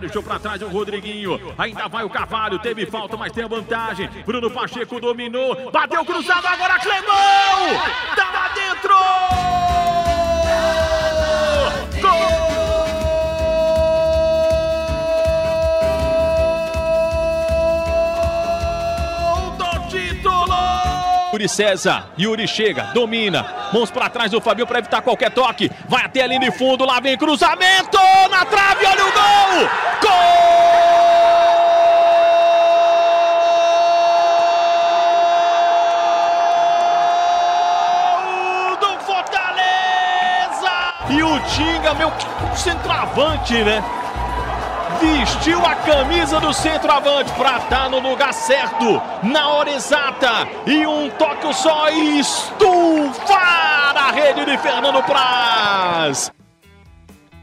Deixou pra trás o Rodriguinho. Ainda vai o Cavalho, teve falta, mas tem a vantagem. Bruno Pacheco dominou, bateu cruzado, agora Clemão! Tá lá dentro! Yuri César, Yuri chega, domina, mãos para trás do Fabio para evitar qualquer toque, vai até a linha de fundo, lá vem cruzamento, na trave, olha o gol! Gol! do Fortaleza! E o Tinga, meu centroavante, né? Vestiu a camisa do centroavante para estar tá no lugar certo, na hora exata. E um toque só e estufar a rede de Fernando Praz.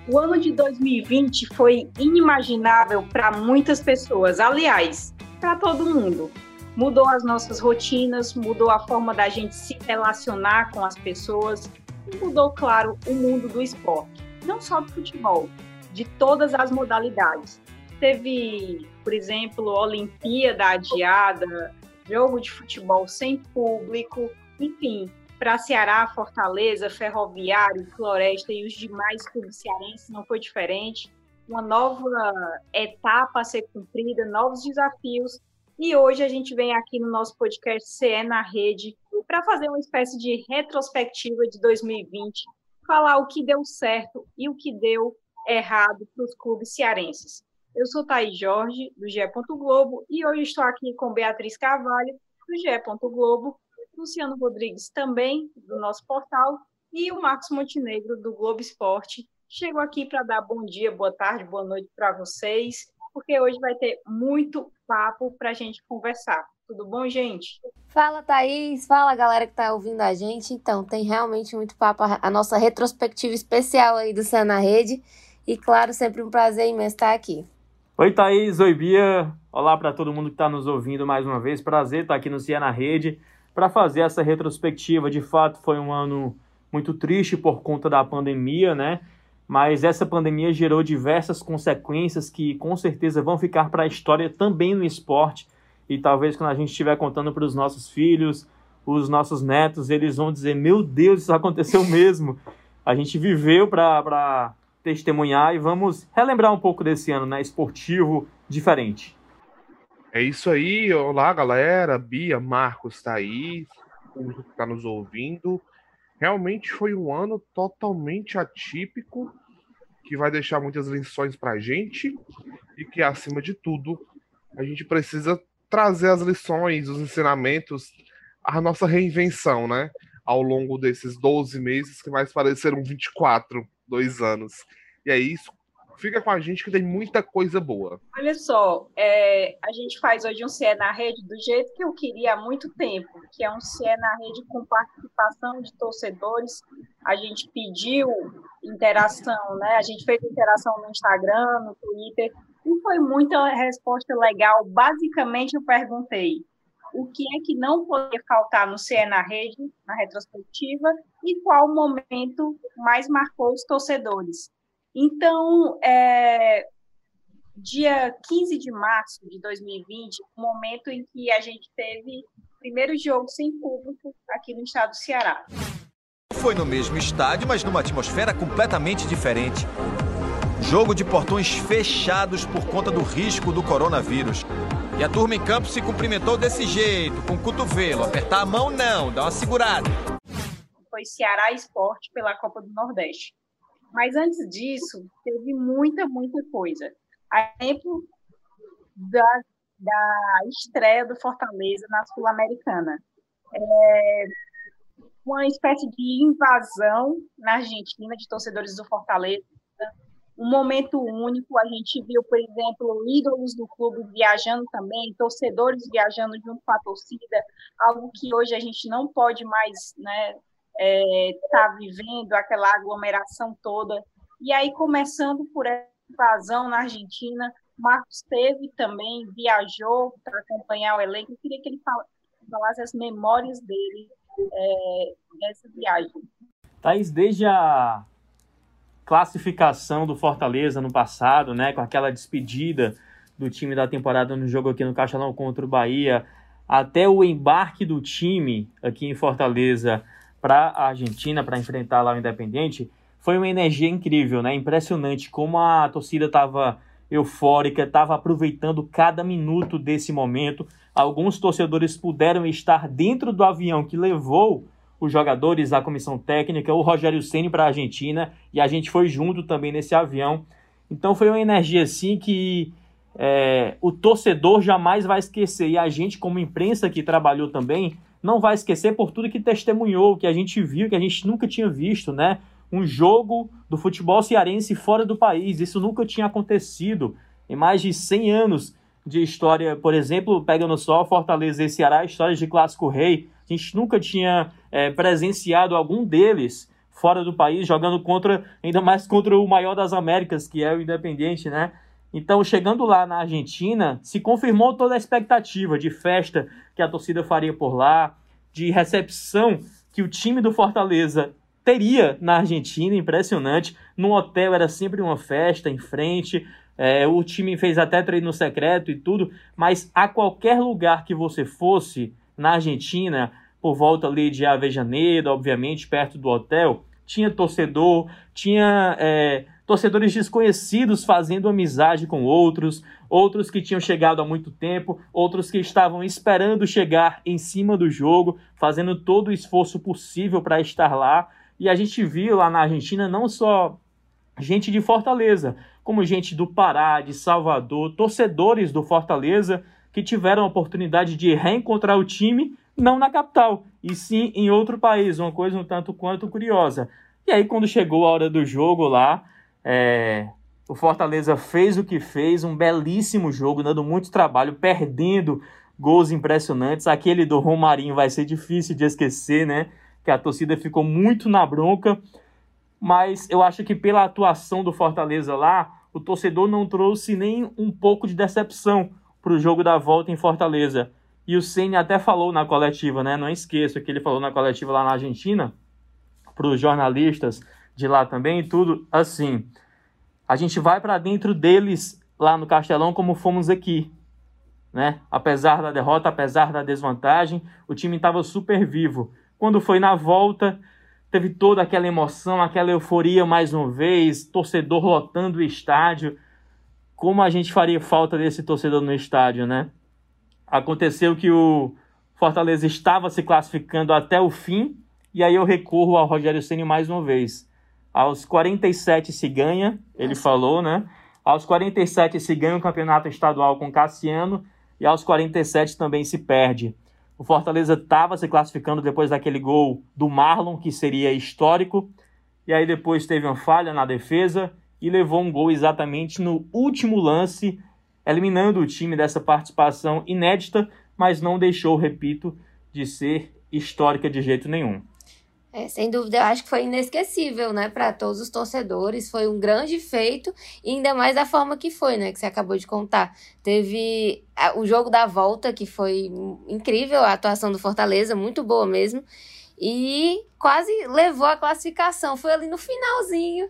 O ano de 2020 foi inimaginável para muitas pessoas, aliás, para todo mundo. Mudou as nossas rotinas, mudou a forma da gente se relacionar com as pessoas e mudou, claro, o mundo do esporte. Não só do futebol, de todas as modalidades. Teve, por exemplo, Olimpíada adiada, jogo de futebol sem público, enfim, para Ceará, Fortaleza, Ferroviário, Floresta e os demais clubes cearenses não foi diferente. Uma nova etapa a ser cumprida, novos desafios. E hoje a gente vem aqui no nosso podcast CE na Rede para fazer uma espécie de retrospectiva de 2020, falar o que deu certo e o que deu errado para os clubes cearenses. Eu sou Thaís Jorge, do GE. Globo, e hoje estou aqui com Beatriz Carvalho, do GE. Globo, Luciano Rodrigues, também do nosso portal, e o Marcos Montenegro, do Globo Esporte. Chego aqui para dar bom dia, boa tarde, boa noite para vocês, porque hoje vai ter muito papo para a gente conversar. Tudo bom, gente? Fala, Thaís. Fala, galera que está ouvindo a gente. Então, tem realmente muito papo. A nossa retrospectiva especial aí do Céu Rede. E claro, sempre um prazer imenso estar aqui. Oi, Thaís. Oi, Bia. Olá para todo mundo que está nos ouvindo mais uma vez. Prazer estar aqui no Cia na Rede para fazer essa retrospectiva. De fato, foi um ano muito triste por conta da pandemia, né? Mas essa pandemia gerou diversas consequências que com certeza vão ficar para a história também no esporte. E talvez quando a gente estiver contando para os nossos filhos, os nossos netos, eles vão dizer: Meu Deus, isso aconteceu mesmo. A gente viveu para testemunhar e vamos relembrar um pouco desse ano, né? Esportivo diferente. É isso aí, olá galera, Bia, Marcos, Thaís, público que está nos ouvindo. Realmente foi um ano totalmente atípico, que vai deixar muitas lições para a gente e que, acima de tudo, a gente precisa trazer as lições, os ensinamentos, a nossa reinvenção, né? Ao longo desses 12 meses, que mais pareceram 24 dois anos. E é isso. Fica com a gente que tem muita coisa boa. Olha só, é, a gente faz hoje um CE na rede do jeito que eu queria há muito tempo, que é um CE na rede com participação de torcedores. A gente pediu interação, né? A gente fez interação no Instagram, no Twitter, e foi muita resposta legal. Basicamente, eu perguntei: o que é que não poderia faltar no CE na rede, na retrospectiva, e qual momento mais marcou os torcedores. Então, é, dia 15 de março de 2020, o momento em que a gente teve o primeiro jogo sem público aqui no estado do Ceará. Foi no mesmo estádio, mas numa atmosfera completamente diferente. Jogo de portões fechados por conta do risco do coronavírus. E a turma em campo se cumprimentou desse jeito, com o cotovelo. Apertar a mão, não, dá uma segurada. Foi Ceará Esporte pela Copa do Nordeste. Mas antes disso, teve muita, muita coisa. A exemplo da, da estreia do Fortaleza na Sul-Americana. É, uma espécie de invasão na Argentina de torcedores do Fortaleza um momento único. A gente viu, por exemplo, ídolos do clube viajando também, torcedores viajando junto com a torcida, algo que hoje a gente não pode mais né, é, tá vivendo, aquela aglomeração toda. E aí, começando por essa invasão na Argentina, Marcos teve também, viajou para acompanhar o elenco. Eu queria que ele falasse as memórias dele é, dessa viagem. Thaís, desde a classificação do Fortaleza no passado, né, com aquela despedida do time da temporada no jogo aqui no Castelão contra o Bahia, até o embarque do time aqui em Fortaleza para a Argentina para enfrentar lá o Independente, foi uma energia incrível, né? Impressionante como a torcida estava eufórica, estava aproveitando cada minuto desse momento. Alguns torcedores puderam estar dentro do avião que levou os jogadores, a comissão técnica, o Rogério Ceni para a Argentina e a gente foi junto também nesse avião. Então foi uma energia assim que é, o torcedor jamais vai esquecer e a gente como imprensa que trabalhou também não vai esquecer por tudo que testemunhou, que a gente viu, que a gente nunca tinha visto, né? Um jogo do futebol cearense fora do país. Isso nunca tinha acontecido em mais de 100 anos de história. Por exemplo, pegando só Fortaleza e Ceará, histórias de Clássico Rei. A gente nunca tinha é, presenciado algum deles fora do país, jogando contra, ainda mais contra o maior das Américas, que é o Independiente, né? Então, chegando lá na Argentina, se confirmou toda a expectativa de festa que a torcida faria por lá, de recepção que o time do Fortaleza teria na Argentina, impressionante. No hotel era sempre uma festa em frente, é, o time fez até treino secreto e tudo, mas a qualquer lugar que você fosse na Argentina, por volta ali de Avejaneira, obviamente, perto do hotel, tinha torcedor, tinha é, torcedores desconhecidos fazendo amizade com outros, outros que tinham chegado há muito tempo, outros que estavam esperando chegar em cima do jogo, fazendo todo o esforço possível para estar lá. E a gente viu lá na Argentina não só gente de Fortaleza, como gente do Pará, de Salvador, torcedores do Fortaleza que tiveram a oportunidade de reencontrar o time, não na capital, e sim em outro país, uma coisa um tanto quanto curiosa. E aí, quando chegou a hora do jogo lá, é, o Fortaleza fez o que fez, um belíssimo jogo, dando muito trabalho, perdendo gols impressionantes. Aquele do Romarinho vai ser difícil de esquecer, né? Que a torcida ficou muito na bronca. Mas eu acho que pela atuação do Fortaleza lá, o torcedor não trouxe nem um pouco de decepção para o jogo da volta em Fortaleza. E o Ceni até falou na coletiva, né? Não esqueça que ele falou na coletiva lá na Argentina, para os jornalistas de lá também, tudo assim. A gente vai para dentro deles lá no Castelão como fomos aqui, né? Apesar da derrota, apesar da desvantagem, o time estava super vivo. Quando foi na volta, teve toda aquela emoção, aquela euforia mais uma vez, torcedor lotando o estádio. Como a gente faria falta desse torcedor no estádio, né? Aconteceu que o Fortaleza estava se classificando até o fim, e aí eu recorro ao Rogério Ceni mais uma vez. Aos 47 se ganha, ele falou, né? Aos 47 se ganha o campeonato estadual com Cassiano e aos 47 também se perde. O Fortaleza estava se classificando depois daquele gol do Marlon, que seria histórico, e aí depois teve uma falha na defesa e levou um gol exatamente no último lance, eliminando o time dessa participação inédita, mas não deixou, repito, de ser histórica de jeito nenhum. É, sem dúvida, eu acho que foi inesquecível, né, para todos os torcedores. Foi um grande feito, e ainda mais da forma que foi, né, que você acabou de contar. Teve o jogo da volta, que foi incrível, a atuação do Fortaleza, muito boa mesmo, e quase levou a classificação. Foi ali no finalzinho.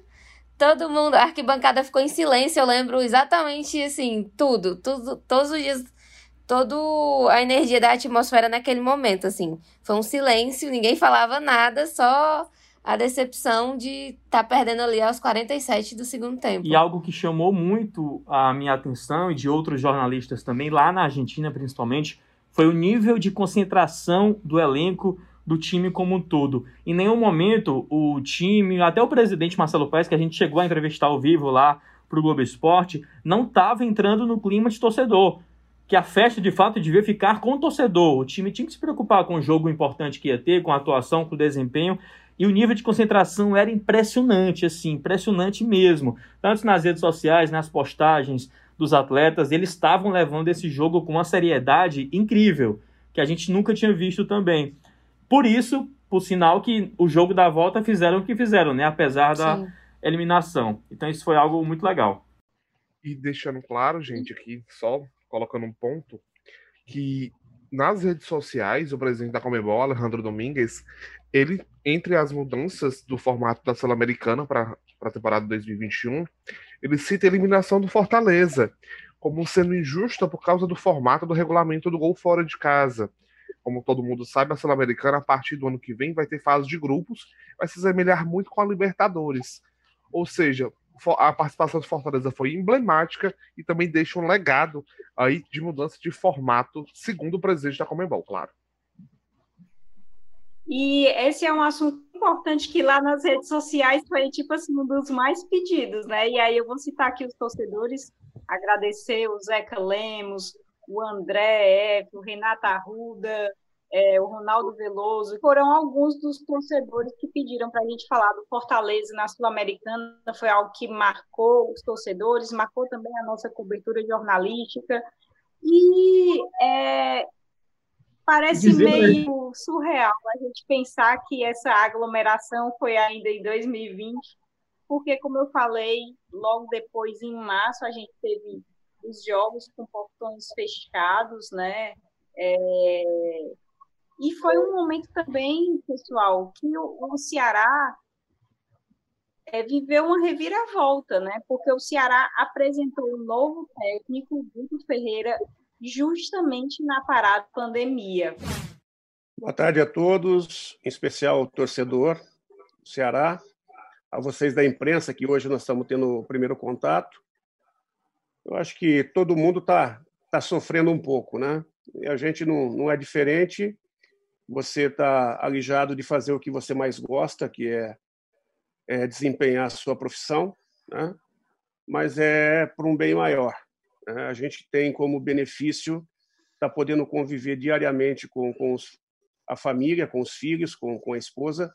Todo mundo, a arquibancada ficou em silêncio, eu lembro exatamente assim, tudo, tudo, todos os dias toda a energia da atmosfera naquele momento, assim. Foi um silêncio, ninguém falava nada, só a decepção de estar tá perdendo ali aos 47 do segundo tempo. E algo que chamou muito a minha atenção e de outros jornalistas também, lá na Argentina principalmente, foi o nível de concentração do elenco do time como um todo. Em nenhum momento o time, até o presidente Marcelo Paes, que a gente chegou a entrevistar ao vivo lá para o Globo Esporte, não estava entrando no clima de torcedor que a festa de fato devia ficar com o torcedor. O time tinha que se preocupar com o jogo importante que ia ter, com a atuação, com o desempenho. E o nível de concentração era impressionante, assim, impressionante mesmo. Tanto nas redes sociais, nas postagens dos atletas, eles estavam levando esse jogo com uma seriedade incrível, que a gente nunca tinha visto também. Por isso, por sinal que o jogo da volta fizeram o que fizeram, né? Apesar da Sim. eliminação. Então isso foi algo muito legal. E deixando claro, gente, aqui só colocando um ponto, que nas redes sociais, o presidente da Comebol, Alejandro Domingues, ele, entre as mudanças do formato da Sul-Americana para para a temporada 2021, ele cita a eliminação do Fortaleza como sendo injusta por causa do formato do regulamento do gol fora de casa. Como todo mundo sabe, a Sul-Americana, a partir do ano que vem, vai ter fase de grupos, vai se semelhar muito com a Libertadores. Ou seja, a participação do Fortaleza foi emblemática e também deixa um legado aí de mudança de formato, segundo o presidente da Comembol, claro. E esse é um assunto importante que lá nas redes sociais foi tipo assim um dos mais pedidos, né? E aí eu vou citar aqui os torcedores, agradecer o Zeca Lemos, o André F, o Renato Arruda, é, o Ronaldo Veloso, foram alguns dos torcedores que pediram para a gente falar do Fortaleza na Sul-Americana, foi algo que marcou os torcedores, marcou também a nossa cobertura jornalística, e é, parece meio surreal a gente pensar que essa aglomeração foi ainda em 2020, porque, como eu falei, logo depois, em março, a gente teve os jogos com portões fechados, né? É, e foi um momento também, pessoal, que o, Ceará é, viveu uma reviravolta, né? Porque o Ceará apresentou um novo técnico, Guto Ferreira, justamente na parada pandemia. Boa tarde a todos, em especial ao torcedor do Ceará, a vocês da imprensa, que hoje nós estamos tendo o primeiro contato. Eu acho que todo mundo está tá sofrendo um pouco, né? E a gente não, não é diferente você está alijado de fazer o que você mais gosta, que é, é desempenhar a sua profissão, né? mas é por um bem maior. Né? A gente tem como benefício estar tá podendo conviver diariamente com, com os, a família, com os filhos, com, com a esposa.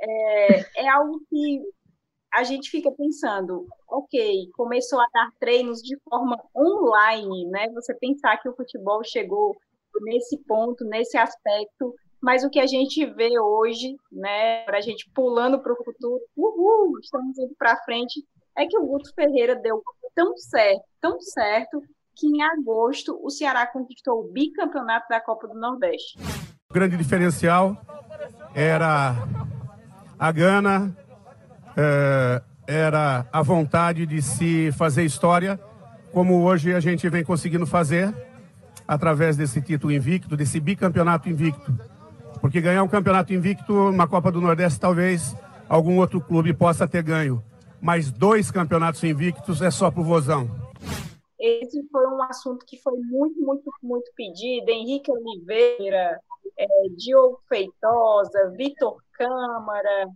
É, é algo que a gente fica pensando, ok, começou a dar treinos de forma online, né? Você pensar que o futebol chegou nesse ponto, nesse aspecto, mas o que a gente vê hoje, né, para a gente pulando para o futuro, uhul, estamos indo para frente, é que o Guto Ferreira deu tão certo, tão certo, que em agosto o Ceará conquistou o bicampeonato da Copa do Nordeste. O grande diferencial era a gana, é, era a vontade de se fazer história, como hoje a gente vem conseguindo fazer através desse título invicto, desse bicampeonato invicto. Porque ganhar um campeonato invicto, uma Copa do Nordeste, talvez algum outro clube possa ter ganho. Mas dois campeonatos invictos é só pro Vozão. Esse foi um assunto que foi muito, muito, muito pedido. Henrique Oliveira, é, Diogo Feitosa, Vitor Câmara,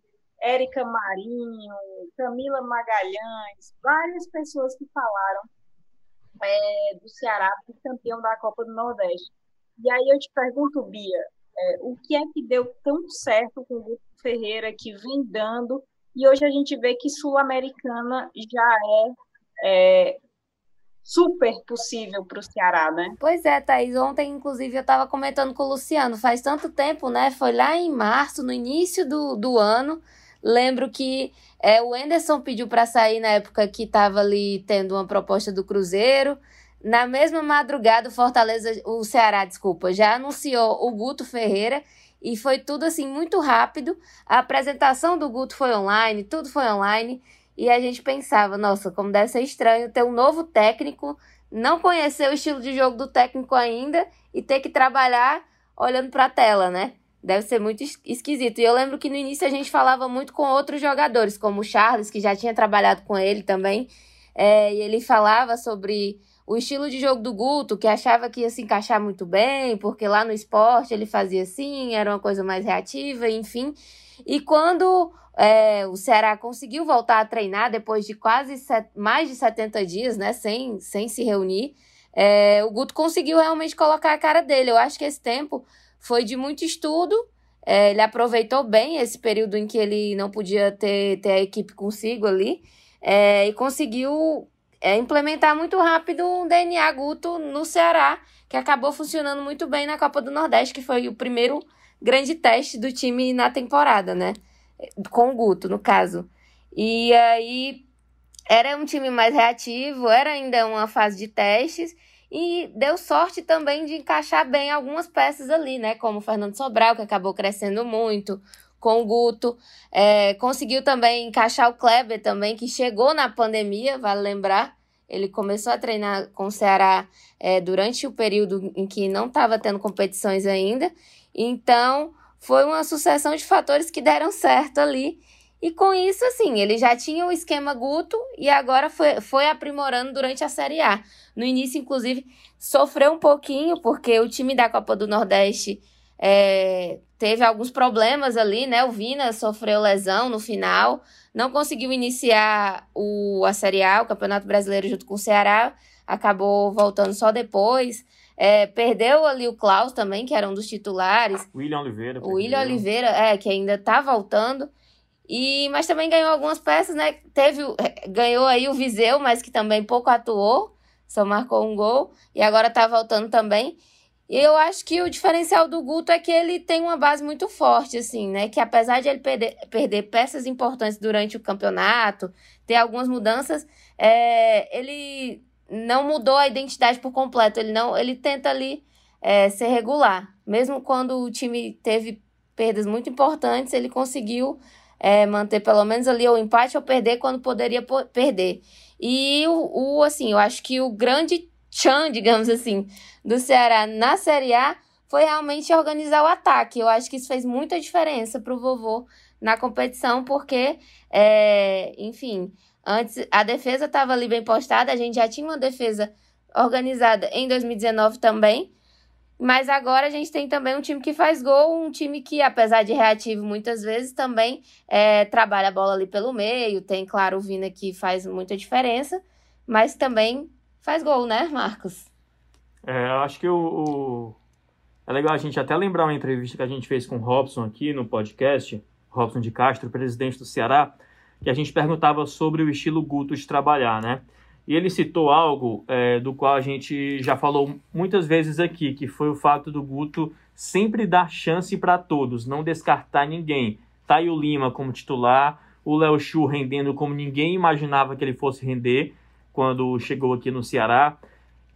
Érica Marinho, Camila Magalhães, várias pessoas que falaram é, do Ceará, campeão da Copa do Nordeste. E aí eu te pergunto, Bia, é, o que é que deu tão certo com o Guto Ferreira, que vem dando, e hoje a gente vê que Sul-Americana já é, é super possível para o Ceará, né? Pois é, Thaís. Ontem, inclusive, eu estava comentando com o Luciano. Faz tanto tempo, né? Foi lá em março, no início do, do ano. Lembro que é, o Enderson pediu para sair na época que estava ali tendo uma proposta do Cruzeiro. Na mesma madrugada, o Fortaleza, o Ceará, desculpa, já anunciou o Guto Ferreira e foi tudo assim muito rápido. A apresentação do Guto foi online, tudo foi online. E a gente pensava, nossa, como deve ser estranho ter um novo técnico, não conhecer o estilo de jogo do técnico ainda e ter que trabalhar olhando para a tela, né? Deve ser muito esquisito. E eu lembro que no início a gente falava muito com outros jogadores, como o Charles, que já tinha trabalhado com ele também. É, e ele falava sobre o estilo de jogo do Guto, que achava que ia se encaixar muito bem, porque lá no esporte ele fazia assim, era uma coisa mais reativa, enfim. E quando é, o Ceará conseguiu voltar a treinar depois de quase set, mais de 70 dias, né, sem, sem se reunir, é, o Guto conseguiu realmente colocar a cara dele. Eu acho que esse tempo foi de muito estudo. É, ele aproveitou bem esse período em que ele não podia ter, ter a equipe consigo ali é, e conseguiu é, implementar muito rápido um DNA Guto no Ceará, que acabou funcionando muito bem na Copa do Nordeste, que foi o primeiro grande teste do time na temporada, né? Com o Guto, no caso. E aí era um time mais reativo, era ainda uma fase de testes e deu sorte também de encaixar bem algumas peças ali, né? Como o Fernando Sobral, que acabou crescendo muito, com o Guto. É, conseguiu também encaixar o Kleber também, que chegou na pandemia, vale lembrar. Ele começou a treinar com o Ceará é, durante o período em que não estava tendo competições ainda. Então, foi uma sucessão de fatores que deram certo ali. E com isso, assim, ele já tinha o esquema Guto e agora foi, foi aprimorando durante a Série A. No início, inclusive, sofreu um pouquinho, porque o time da Copa do Nordeste é, teve alguns problemas ali, né? O Vina sofreu lesão no final, não conseguiu iniciar o, a Série A, o Campeonato Brasileiro, junto com o Ceará, acabou voltando só depois. É, perdeu ali o Klaus também, que era um dos titulares. William Oliveira. O William Oliveira, é, que ainda tá voltando. E, mas também ganhou algumas peças, né? Teve, ganhou aí o Viseu, mas que também pouco atuou, só marcou um gol e agora tá voltando também. E eu acho que o diferencial do Guto é que ele tem uma base muito forte, assim, né? Que apesar de ele perder, perder peças importantes durante o campeonato, ter algumas mudanças, é, ele não mudou a identidade por completo. Ele não, ele tenta ali é, ser regular. Mesmo quando o time teve perdas muito importantes, ele conseguiu é, manter pelo menos ali o empate ou perder quando poderia perder. E o, o, assim, eu acho que o grande tchan, digamos assim, do Ceará na Série A foi realmente organizar o ataque. Eu acho que isso fez muita diferença para o vovô na competição, porque, é, enfim, antes a defesa estava ali bem postada, a gente já tinha uma defesa organizada em 2019 também. Mas agora a gente tem também um time que faz gol, um time que, apesar de reativo muitas vezes, também é, trabalha a bola ali pelo meio. Tem, claro, o Vina que faz muita diferença, mas também faz gol, né, Marcos? É, eu acho que o, o, é legal a gente até lembrar uma entrevista que a gente fez com o Robson aqui no podcast, Robson de Castro, presidente do Ceará, que a gente perguntava sobre o estilo Guto de trabalhar, né? E ele citou algo é, do qual a gente já falou muitas vezes aqui, que foi o fato do Guto sempre dar chance para todos, não descartar ninguém. Taio Lima como titular, o Léo Chu rendendo como ninguém imaginava que ele fosse render quando chegou aqui no Ceará.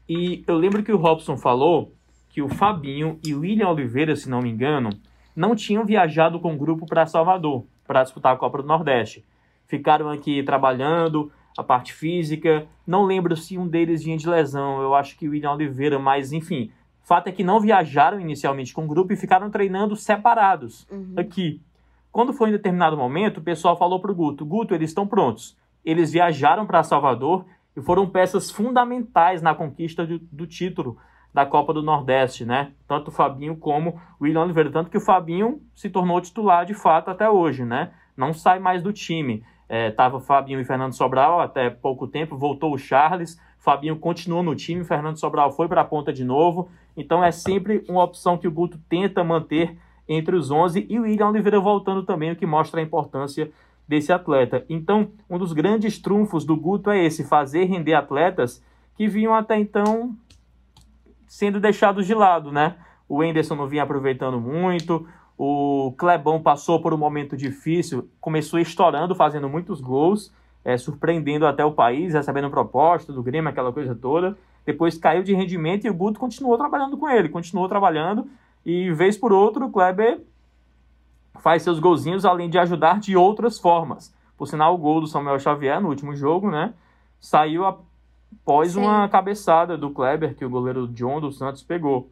E eu lembro que o Robson falou que o Fabinho e o William Oliveira, se não me engano, não tinham viajado com o grupo para Salvador para disputar a Copa do Nordeste. Ficaram aqui trabalhando, a parte física. Não lembro se um deles vinha de lesão, eu acho que o William Oliveira, mas enfim. Fato é que não viajaram inicialmente com o grupo e ficaram treinando separados uhum. aqui. Quando foi em determinado momento, o pessoal falou para o Guto: Guto, eles estão prontos. Eles viajaram para Salvador e foram peças fundamentais na conquista do, do, título da Copa do Nordeste, né? Tanto o Fabinho como o William Oliveira. Tanto que o Fabinho se tornou titular de fato até hoje, né? Não sai mais do time. É, tava Fabinho e Fernando Sobral até pouco tempo, voltou o Charles, Fabinho continuou no time, Fernando Sobral foi para a ponta de novo. Então é sempre uma opção que o Guto tenta manter entre os 11 e o William Oliveira voltando também, o que mostra a importância desse atleta. Então, um dos grandes trunfos do Guto é esse, fazer render atletas que vinham até então sendo deixados de lado, né? O Enderson não vinha aproveitando muito, o Clebão passou por um momento difícil, começou estourando, fazendo muitos gols, é, surpreendendo até o país, recebendo proposta do Grêmio, aquela coisa toda. Depois caiu de rendimento e o Guto continuou trabalhando com ele, continuou trabalhando. E vez por outro, o Kleber faz seus golzinhos, além de ajudar de outras formas. Por sinal, o gol do Samuel Xavier no último jogo, né? Saiu após Sim. uma cabeçada do Kleber que o goleiro John dos Santos pegou.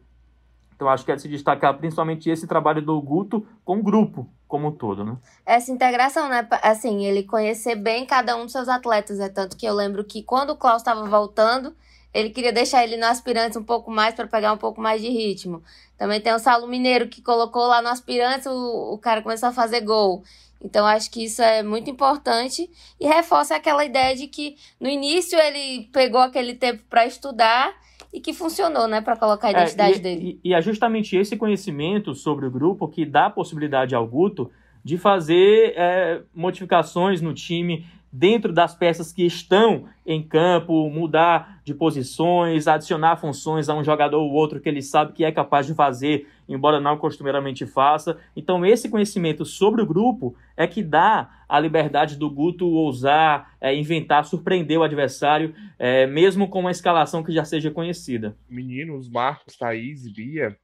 Então acho que é de se destacar principalmente esse trabalho do Guto com o grupo como um todo, né? Essa integração, né? Assim, ele conhecer bem cada um dos seus atletas, é tanto que eu lembro que quando o Klaus estava voltando, ele queria deixar ele no aspirantes um pouco mais para pegar um pouco mais de ritmo. Também tem o Saulo Mineiro que colocou lá no aspirantes, o, o cara começou a fazer gol. Então, acho que isso é muito importante e reforça aquela ideia de que no início ele pegou aquele tempo para estudar e que funcionou, né, para colocar a é, identidade é, e, dele. E, e, é justamente esse conhecimento sobre o grupo que dá a possibilidade ao Guto de fazer é, modificações no time dentro das peças que estão em campo, mudar de posições, adicionar funções a um jogador ou outro que ele sabe que é capaz de fazer, embora não costumeiramente faça. Então, esse conhecimento sobre o grupo é que dá a liberdade do Guto ousar, é, inventar, surpreender o adversário, é, mesmo com uma escalação que já seja conhecida. Meninos, Marcos, Thaís, Bia,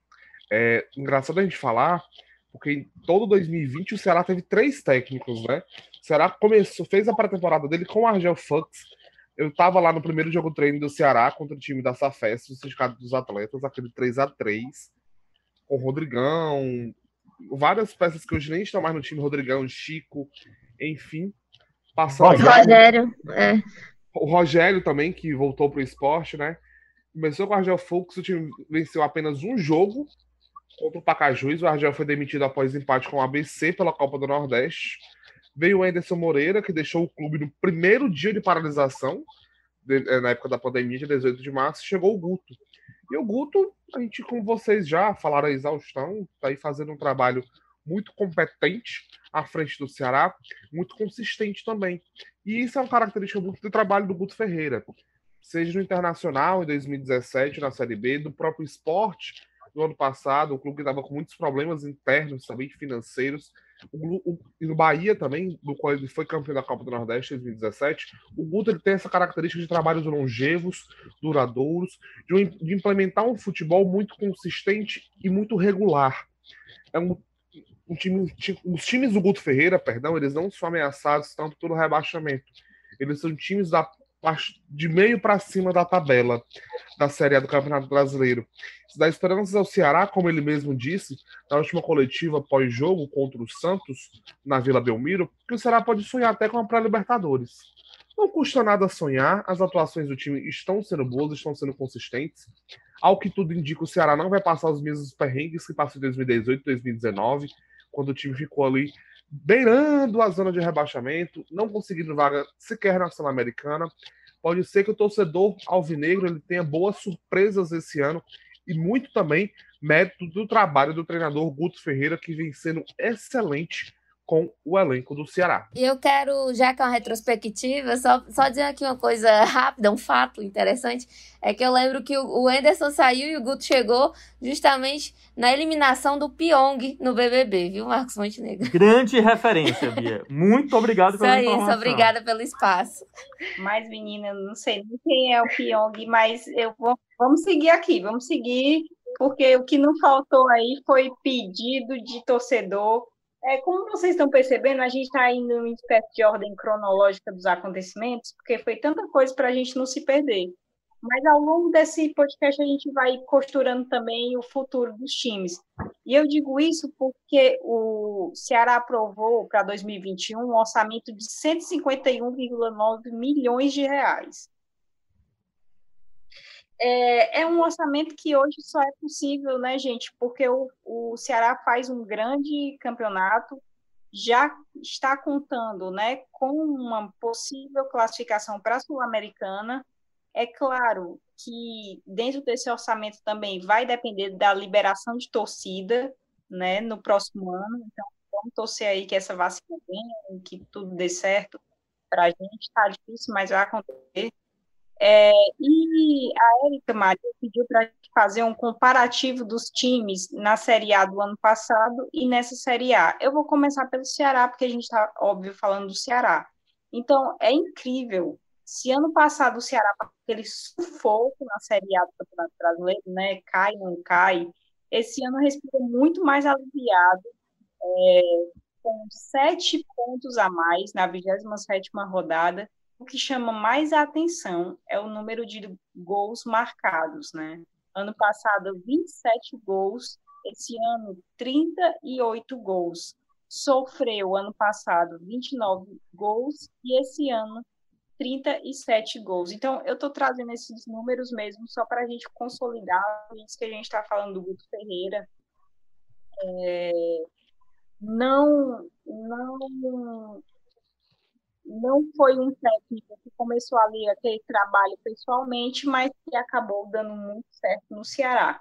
é engraçado a gente falar Porque em todo 2020 o Ceará teve três técnicos, né? Ceará começou, fez a pré-temporada dele com o Argel Fux. Eu estava lá no primeiro jogo treino do Ceará contra o time da Safes, o Sindicato dos Atletas, aquele 3 a 3 com o Rodrigão, várias peças que hoje nem estão mais no time, Rodrigão, Chico, enfim. Passando Rogério, é. O Rogério também, que voltou para o esporte, né? Começou com o Argel Fux, o time venceu apenas um jogo contra o Pacajus. O Argel foi demitido após empate com o ABC pela Copa do Nordeste. Veio o Anderson Moreira, que deixou o clube no primeiro dia de paralisação, de, eh, na época da pandemia, de 18 de março. Chegou o Guto. E o Guto, a gente, como vocês já falaram a exaustão, está aí fazendo um trabalho muito competente à frente do Ceará, muito consistente também. E isso é uma característica muito do trabalho do Guto Ferreira. Seja no Internacional, em 2017, na Série B, do próprio esporte, no ano passado, o clube estava com muitos problemas internos também, financeiros. E no Bahia também, do qual ele foi campeão da Copa do Nordeste em 2017, o Guto ele tem essa característica de trabalhos longevos, duradouros, de, de implementar um futebol muito consistente e muito regular. É um, um time, os times do Guto Ferreira, perdão, eles não são ameaçados tanto pelo rebaixamento. Eles são times da de meio para cima da tabela da Série A do Campeonato Brasileiro. Isso dá esperanças ao Ceará, como ele mesmo disse na última coletiva pós-jogo contra o Santos, na Vila Belmiro, que o Ceará pode sonhar até com a pré-Libertadores. Não custa nada sonhar, as atuações do time estão sendo boas, estão sendo consistentes. Ao que tudo indica, o Ceará não vai passar os mesmos perrengues que passou em 2018, 2019, quando o time ficou ali beirando a zona de rebaixamento, não conseguindo vaga sequer na Sul-Americana. Pode ser que o torcedor alvinegro ele tenha boas surpresas esse ano e muito também mérito do trabalho do treinador Guto Ferreira, que vem sendo excelente com o elenco do Ceará. E eu quero, já que é uma retrospectiva, só, só dizer aqui uma coisa rápida, um fato interessante, é que eu lembro que o, Anderson saiu e o Guto chegou justamente na eliminação do Pyong no BBB, viu, Marcos Montenegro? Grande referência, Bia. Muito obrigado pela isso, informação. obrigada pelo espaço. Mas, menina, não sei nem quem é o Pyong, mas eu vou, vamos seguir aqui, vamos seguir, porque o que não faltou aí foi pedido de torcedor é, como vocês estão percebendo, a gente está indo em espécie de ordem cronológica dos acontecimentos, porque foi tanta coisa para a gente não se perder. Mas ao longo desse podcast a gente vai costurando também o futuro dos times. E eu digo isso porque o Ceará aprovou para 2021 um orçamento de 151,9 milhões de reais é, é, um orçamento que hoje só é possível, né, gente? Porque o, o Ceará faz um grande campeonato, já está contando, né, com uma possível classificação para a Sul-Americana. É claro que dentro desse orçamento também vai depender da liberação de torcida, né, no próximo ano. Então, vamos torcer aí que essa vacina venha, que tudo dê certo para a gente. Está difícil, mas vai acontecer. É, e a Érica Maria pediu para fazer um comparativo dos times na Série A do ano passado e nessa Série A. Eu vou começar pelo Ceará, porque a gente está, óbvio, falando do Ceará. Então, é incrível. Se ano passado o Ceará aquele sufoco na Série A do Campeonato Brasileiro, né? Cai, não cai. Esse ano respira muito mais aliviado, é, com sete pontos a mais na 27ª rodada o que chama mais a atenção é o número de gols marcados, né? Ano passado, 27 gols, esse ano, 38 gols. Sofreu ano passado 29 gols e esse ano 37 gols. Então, eu estou trazendo esses números mesmo só para a gente consolidar isso que a gente está falando do Guto Ferreira. É, não, não não foi um técnico que começou ali aquele trabalho pessoalmente, mas que acabou dando muito certo no Ceará.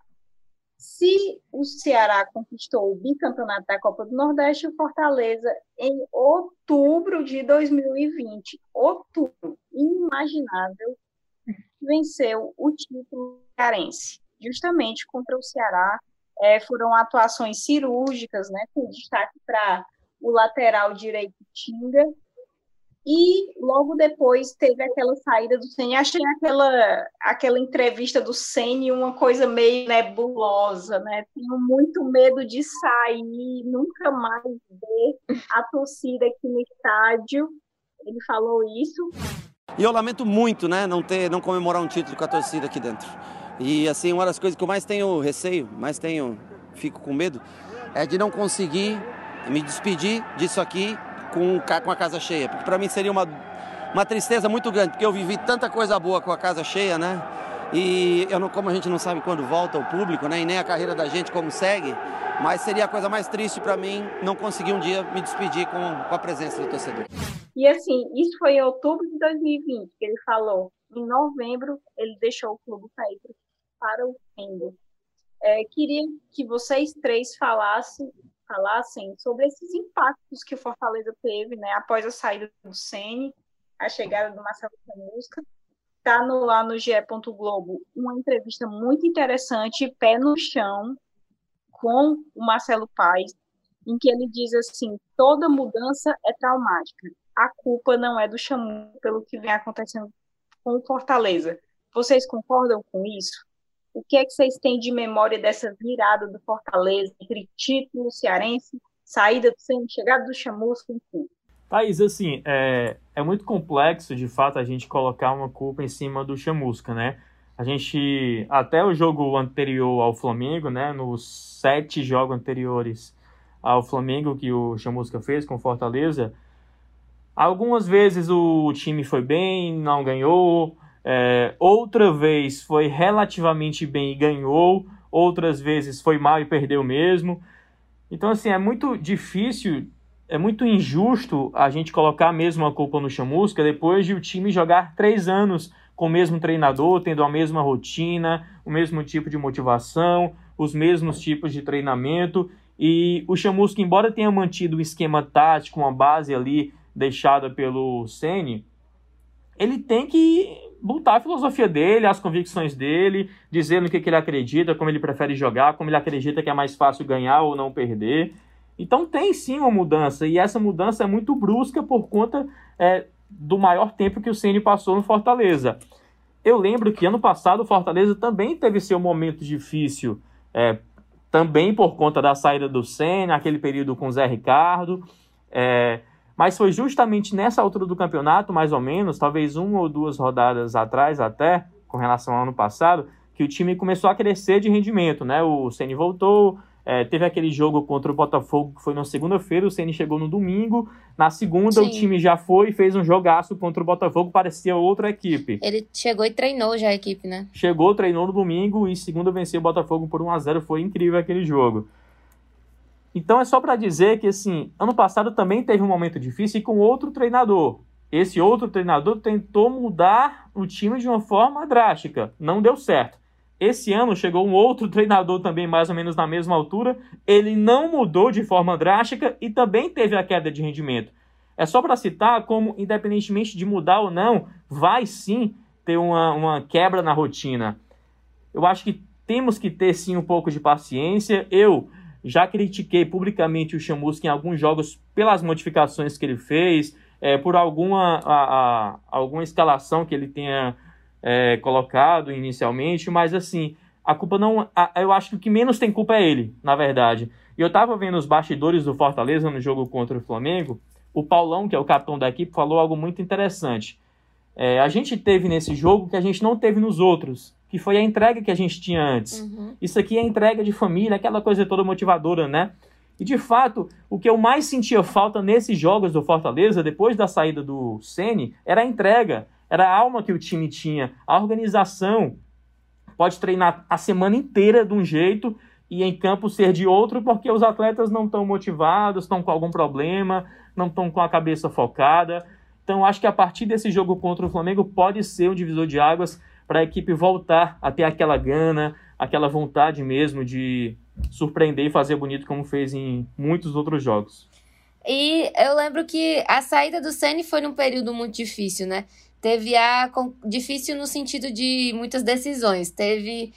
Se o Ceará conquistou o bicampeonato da Copa do Nordeste, o Fortaleza, em outubro de 2020, outubro, inimaginável, venceu o título carense, justamente contra o Ceará. É, foram atuações cirúrgicas, né, com destaque para o lateral direito Tinga, E logo depois teve aquela saída do Ceni. Achei aquela, aquela entrevista do Ceni uma coisa meio nebulosa, né? Tenho muito medo de sair, nunca mais ver a torcida aqui no estádio. Ele falou isso. E eu lamento muito, né, não ter, não comemorar um título com a torcida aqui dentro. E assim, uma das coisas que eu mais tenho receio, mais tenho, fico com medo, é de não conseguir me despedir disso aqui com, com a casa cheia. Porque para mim seria uma, uma tristeza muito grande, porque eu vivi tanta coisa boa com a casa cheia, né? E eu não, como a gente não sabe quando volta o público, né? E nem a carreira da gente como segue, mas seria a coisa mais triste para mim não conseguir um dia me despedir com, com a presença do torcedor. E assim, isso foi em outubro de 2020 que ele falou. Em novembro, ele deixou o clube para ir para o Fendo. É, queria que vocês três falassem falassem sobre esses impactos que Fortaleza teve, né, após a saída do Ceni, a chegada do Marcelo Camusca. Está no, lá no GE. Globo uma entrevista muito interessante, pé no chão, com o Marcelo Paes, em que ele diz assim: toda mudança é traumática. A culpa não é do Chamu pelo que vem acontecendo com Fortaleza. Vocês concordam com isso? O que é que vocês têm de memória dessa virada do Fortaleza entre título cearense, saída do centro, chegada do Chamusco, enfim? Thaís, assim, é, é muito complexo, de fato, a gente colocar uma culpa em cima do Chamusca, né? A gente, até o jogo anterior ao Flamengo, né, nos sete jogos anteriores ao Flamengo que o Chamusca fez com Fortaleza, algumas vezes o time foi bem, não ganhou, é, outra vez foi relativamente bem e ganhou, outras vezes foi mal e perdeu mesmo. Então, assim, é muito difícil, é muito injusto a gente colocar mesmo a culpa no Chamusca depois de o time jogar três anos com o mesmo treinador, tendo a mesma rotina, o mesmo tipo de motivação, os mesmos tipos de treinamento. E o Chamusca, embora tenha mantido o esquema tático, uma base ali deixada pelo Ceni, ele tem que botar a filosofia dele, as convicções dele, dizendo o que, que ele acredita, como ele prefere jogar, como ele acredita que é mais fácil ganhar ou não perder. Então tem sim uma mudança, e essa mudança é muito brusca por conta é, do maior tempo que o Ceni passou no Fortaleza. Eu lembro que ano passado o Fortaleza também teve seu momento difícil, é, também por conta da saída do Ceni, aquele período com o Zé Ricardo. É, mas foi justamente nessa altura do campeonato, mais ou menos, talvez uma ou duas rodadas atrás até, com relação ao ano passado, que o time começou a crescer de rendimento, né? O Ceni voltou, é, teve aquele jogo contra o Botafogo que foi na segunda-feira, o Ceni chegou no domingo, na segunda Sim. o time já foi e fez um jogaço contra o Botafogo, parecia outra equipe. Ele chegou e treinou já a equipe, né? Chegou, treinou no domingo e segunda venceu o Botafogo por 1 a 0 foi incrível aquele jogo. Então é só para dizer que assim, ano passado também teve um momento difícil e com outro treinador. Esse outro treinador tentou mudar o time de uma forma drástica, não deu certo. Esse ano chegou um outro treinador também mais ou menos na mesma altura, ele não mudou de forma drástica e também teve a queda de rendimento. É só para citar como, independentemente de mudar ou não, vai sim ter uma, uma quebra na rotina. Eu acho que temos que ter sim um pouco de paciência. Eu já critiquei publicamente o Chamusca em alguns jogos pelas modificações que ele fez, é, por alguma, a, a, alguma escalação que ele tenha é, colocado inicialmente, mas assim, a culpa não. A, eu acho que o que menos tem culpa é ele, na verdade. E eu tava vendo os bastidores do Fortaleza no jogo contra o Flamengo. O Paulão, que é o capitão da equipe, falou algo muito interessante. É, a gente teve nesse jogo que a gente não teve nos outros, que foi a entrega que a gente tinha antes. Uhum. Isso aqui é entrega de família, aquela coisa toda motivadora, né? E de fato, o que eu mais sentia falta nesses jogos do Fortaleza, depois da saída do Ceni, era a entrega, era a alma que o time tinha, a organização. Pode treinar a semana inteira de um jeito e em campo ser de outro, porque os atletas não estão motivados, estão com algum problema, não estão com a cabeça focada. Então, acho que a partir desse jogo contra o Flamengo pode ser um divisor de águas para a equipe voltar a ter aquela gana, aquela vontade mesmo de surpreender e fazer bonito como fez em muitos outros jogos. E eu lembro que a saída do Ceni foi num período muito difícil, né? Teve a difícil no sentido de muitas decisões. Teve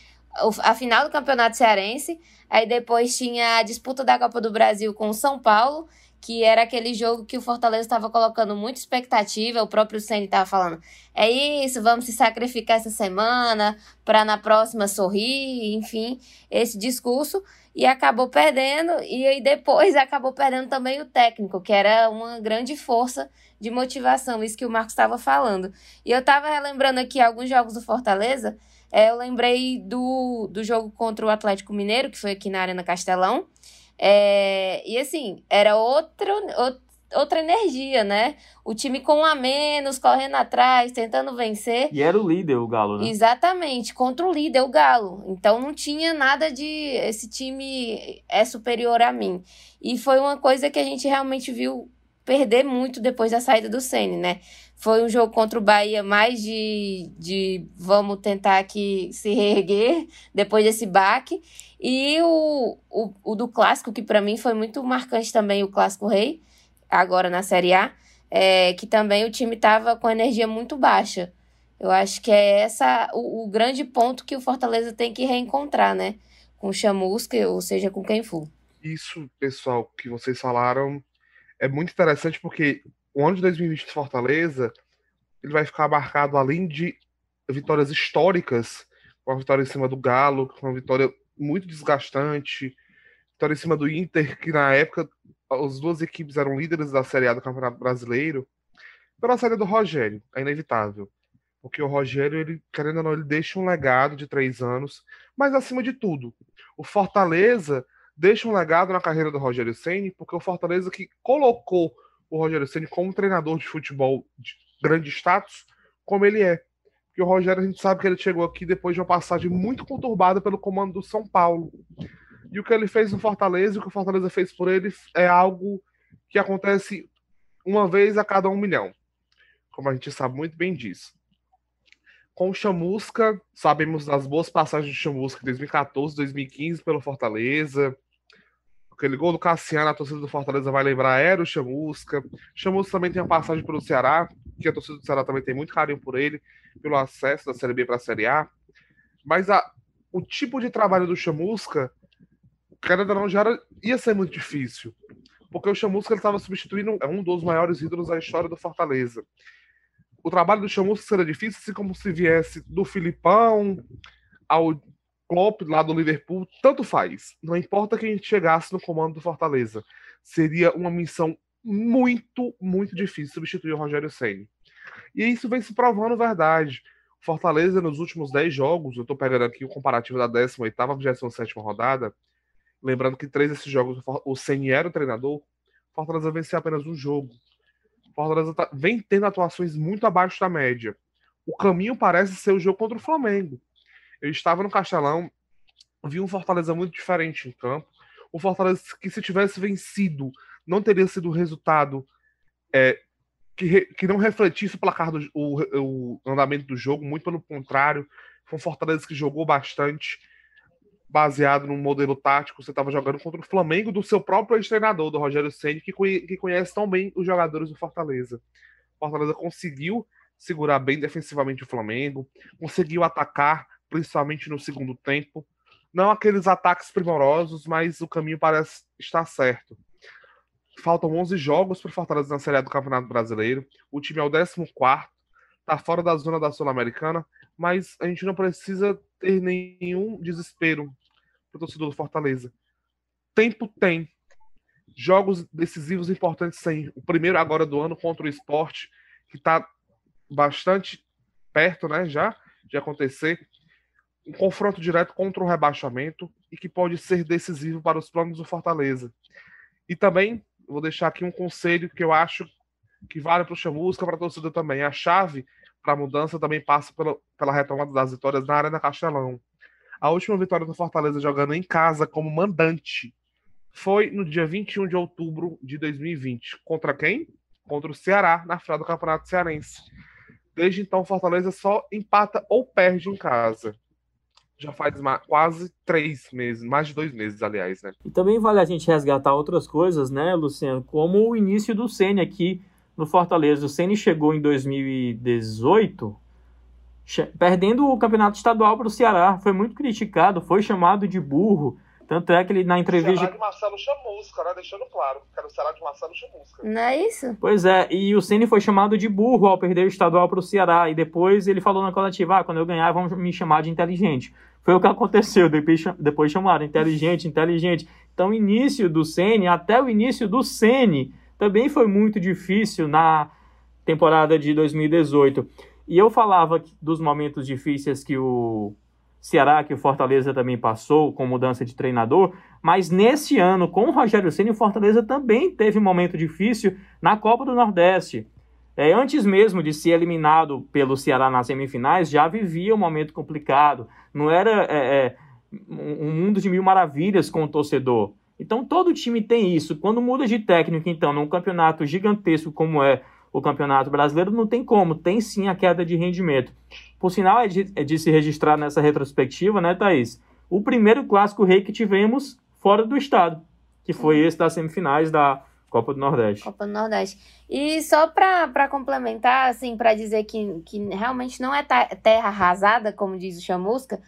a final do Campeonato Cearense, aí depois tinha a disputa da Copa do Brasil com o São Paulo, que era aquele jogo que o Fortaleza estava colocando muita expectativa, o próprio Ceni estava falando, é isso, vamos se sacrificar essa semana para na próxima sorrir, enfim, esse discurso e acabou perdendo e aí depois acabou perdendo também o técnico, que era uma grande força de motivação, isso que o Marcos estava falando. E eu estava relembrando aqui alguns jogos do Fortaleza, é, eu lembrei do, do jogo contra o Atlético Mineiro, que foi aqui na Arena Castelão, é, e assim, era outro, outra energia, né? O time com um a menos, correndo atrás, tentando vencer. E era o líder, o Galo, né? Exatamente, contra o líder, o Galo. Então não tinha nada de esse time é superior a mim. E foi uma coisa que a gente realmente viu perder muito depois da saída do Ceni, né? Foi um jogo contra o Bahia mais de, de vamos tentar aqui se reerguer depois desse baque. E o, o, o do clássico, que para mim foi muito marcante também, o Clássico Rei, agora na Série A, é, que também o time estava com energia muito baixa. Eu acho que é essa o, o, grande ponto que o Fortaleza tem que reencontrar, né? Com o Chamusca, ou seja, com quem for. Isso, pessoal, que vocês falaram é muito interessante porque o ano de 2020 do Fortaleza ele vai ficar marcado, além de vitórias históricas, uma vitória em cima do Galo, uma vitória muito desgastante. Vitória em cima do Inter, que na época as duas equipes eram líderes da Série A do Campeonato Brasileiro, pela saída do Rogério, é inevitável. Porque o Rogério, ele, querendo ou não, ele deixa um legado de três anos, mas acima de tudo, o Fortaleza deixa um legado na carreira do Rogério Ceni, porque o Fortaleza que colocou o Rogério Ceni como treinador de futebol de grande status, como ele é. O Rogério, a gente sabe que ele chegou aqui depois de uma passagem muito conturbada pelo comando do São Paulo. E o que ele fez no Fortaleza, o que o Fortaleza fez por ele, é algo que acontece uma vez a cada um milhão. Como a gente sabe muito bem disso. Com Chamusca, sabemos das boas passagens de Chamusca em 2014, 2015 pelo Fortaleza. Aquele gol do Cassiano, a torcida do Fortaleza vai lembrar, era o Chamusca. Chamusca também tem uma passagem pelo Ceará, que a torcida do Ceará também tem muito carinho por ele pelo acesso da Série B para a Série A. Mas a, o tipo de trabalho do Chamusca, querendo não, já era, ia ser muito difícil. Porque o Chamusca estava substituindo um dos maiores ídolos da história do Fortaleza. O trabalho do Chamusca seria difícil, assim como se viesse do Filipão ao Klopp lá do Liverpool, tanto faz. Não importa quem chegasse no comando do Fortaleza. Seria uma missão muito, muito difícil substituir o Rogério Senna. E isso vem se provando verdade. Fortaleza, nos últimos 10 jogos, eu estou pegando aqui o comparativo da 18 e 27 rodada, lembrando que três desses jogos o Ceni era o treinador, Fortaleza venceu apenas um jogo. Fortaleza tá, vem tendo atuações muito abaixo da média. O caminho parece ser o jogo contra o Flamengo. Eu estava no Castelão, vi um Fortaleza muito diferente em campo. O Fortaleza que se tivesse vencido não teria sido o resultado é, que, que não refletisse o placar do o, o andamento do jogo, muito pelo contrário, foi um Fortaleza que jogou bastante, baseado num modelo tático. Você estava jogando contra o Flamengo do seu próprio ex-treinador, do Rogério Ceni, que, que conhece tão bem os jogadores do Fortaleza. Fortaleza conseguiu segurar bem defensivamente o Flamengo, conseguiu atacar, principalmente no segundo tempo. Não aqueles ataques primorosos, mas o caminho parece estar certo. Faltam 11 jogos para o Fortaleza na Série do Campeonato Brasileiro. O time é o 14, está fora da zona da Sul-Americana, mas a gente não precisa ter nenhum desespero para o torcedor do Fortaleza. Tempo tem. Jogos decisivos importantes tem. O primeiro agora do ano contra o esporte, que está bastante perto né, já de acontecer. Um confronto direto contra o rebaixamento e que pode ser decisivo para os planos do Fortaleza. E também vou deixar aqui um conselho que eu acho que vale para o Chamusca, para a torcida também. A chave para a mudança também passa pela, pela retomada das vitórias na Arena Castelão. A última vitória do Fortaleza jogando em casa como mandante foi no dia 21 de outubro de 2020. Contra quem? Contra o Ceará, na final do Campeonato Cearense. Desde então, o Fortaleza só empata ou perde em casa já faz quase três meses, mais de dois meses, aliás, né? E também vale a gente resgatar outras coisas, né, Luciano? Como o início do Ceni aqui no Fortaleza. O Ceni chegou em 2018 perdendo o campeonato estadual para o Ceará. Foi muito criticado, foi chamado de burro. Tanto é que ele na entrevista. Ceará de Marcelo Chamusca, né? Deixando claro que era o Ceará de Marcelo Chamusca. Não é isso? Pois é, e o Ceni foi chamado de burro ao perder o estadual para o Ceará. E depois ele falou na coletiva: ah, quando eu ganhar, vão me chamar de inteligente. Foi o que aconteceu. Depois, depois chamaram inteligente, inteligente. Então, início do Ceni, até o início do Ceni, também foi muito difícil na temporada de 2018. E eu falava dos momentos difíceis que o Ceará, que o Fortaleza também passou com mudança de treinador, mas nesse ano, com o Rogério Ceni, o Fortaleza também teve um momento difícil na Copa do Nordeste. É, antes mesmo de ser eliminado pelo Ceará nas semifinais, já vivia um momento complicado. Não era é, é, um mundo de mil maravilhas com o torcedor. Então todo time tem isso. Quando muda de técnico, então, num campeonato gigantesco como é o Campeonato Brasileiro, não tem como, tem sim a queda de rendimento. Por sinal, é de, é de se registrar nessa retrospectiva, né, Thaís? O primeiro clássico rei que tivemos fora do estado, que foi esse das semifinais da Copa do Nordeste. Copa do Nordeste. E só para complementar, assim, para dizer que, que realmente não é terra arrasada, como diz o Chamusca,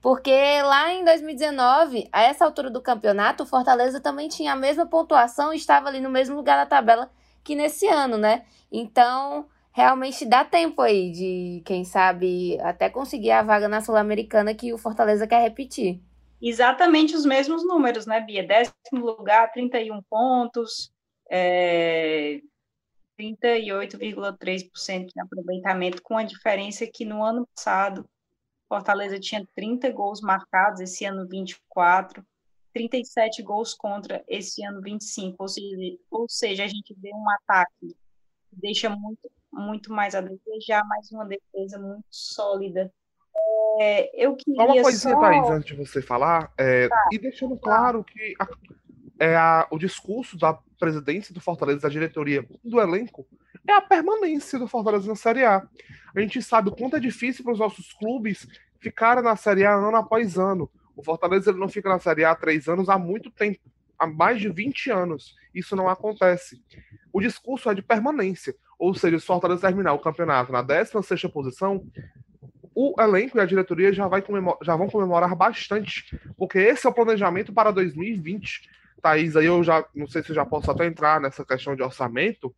porque lá em 2019, a essa altura do campeonato, o Fortaleza também tinha a mesma pontuação e estava ali no mesmo lugar da tabela que nesse ano, né? Então, realmente dá tempo aí de, quem sabe, até conseguir a vaga na Sul-Americana que o Fortaleza quer repetir. Exatamente os mesmos números, né, Bia? Décimo lugar, 31 pontos, é, 38,3% de aproveitamento, com a diferença que no ano passado Fortaleza tinha 30 gols marcados, esse ano 24, 37 gols contra, esse ano 25, ou seja, ou seja a gente vê um ataque que deixa muito, muito mais a desejar, mais uma defesa muito sólida. É, eu queria Só uma coisinha, só... Thaís, antes de você falar, é, Tá. e deixando claro que a- é a- o discurso da presidência do Fortaleza, da diretoria do elenco, é a permanência do Fortaleza na Série A. A gente sabe o quanto é difícil para os nossos clubes ficarem na Série A ano após ano. O Fortaleza ele não fica na Série A há três anos há muito tempo, há mais de 20 anos. Isso não acontece. O discurso é de permanência, ou seja, se o Fortaleza terminar o campeonato na 16ª posição, o elenco e a diretoria já, vai já vão comemorar bastante, porque esse é o planejamento para 2020. Thaís, aí eu já não sei se eu já posso até entrar nessa questão de orçamento,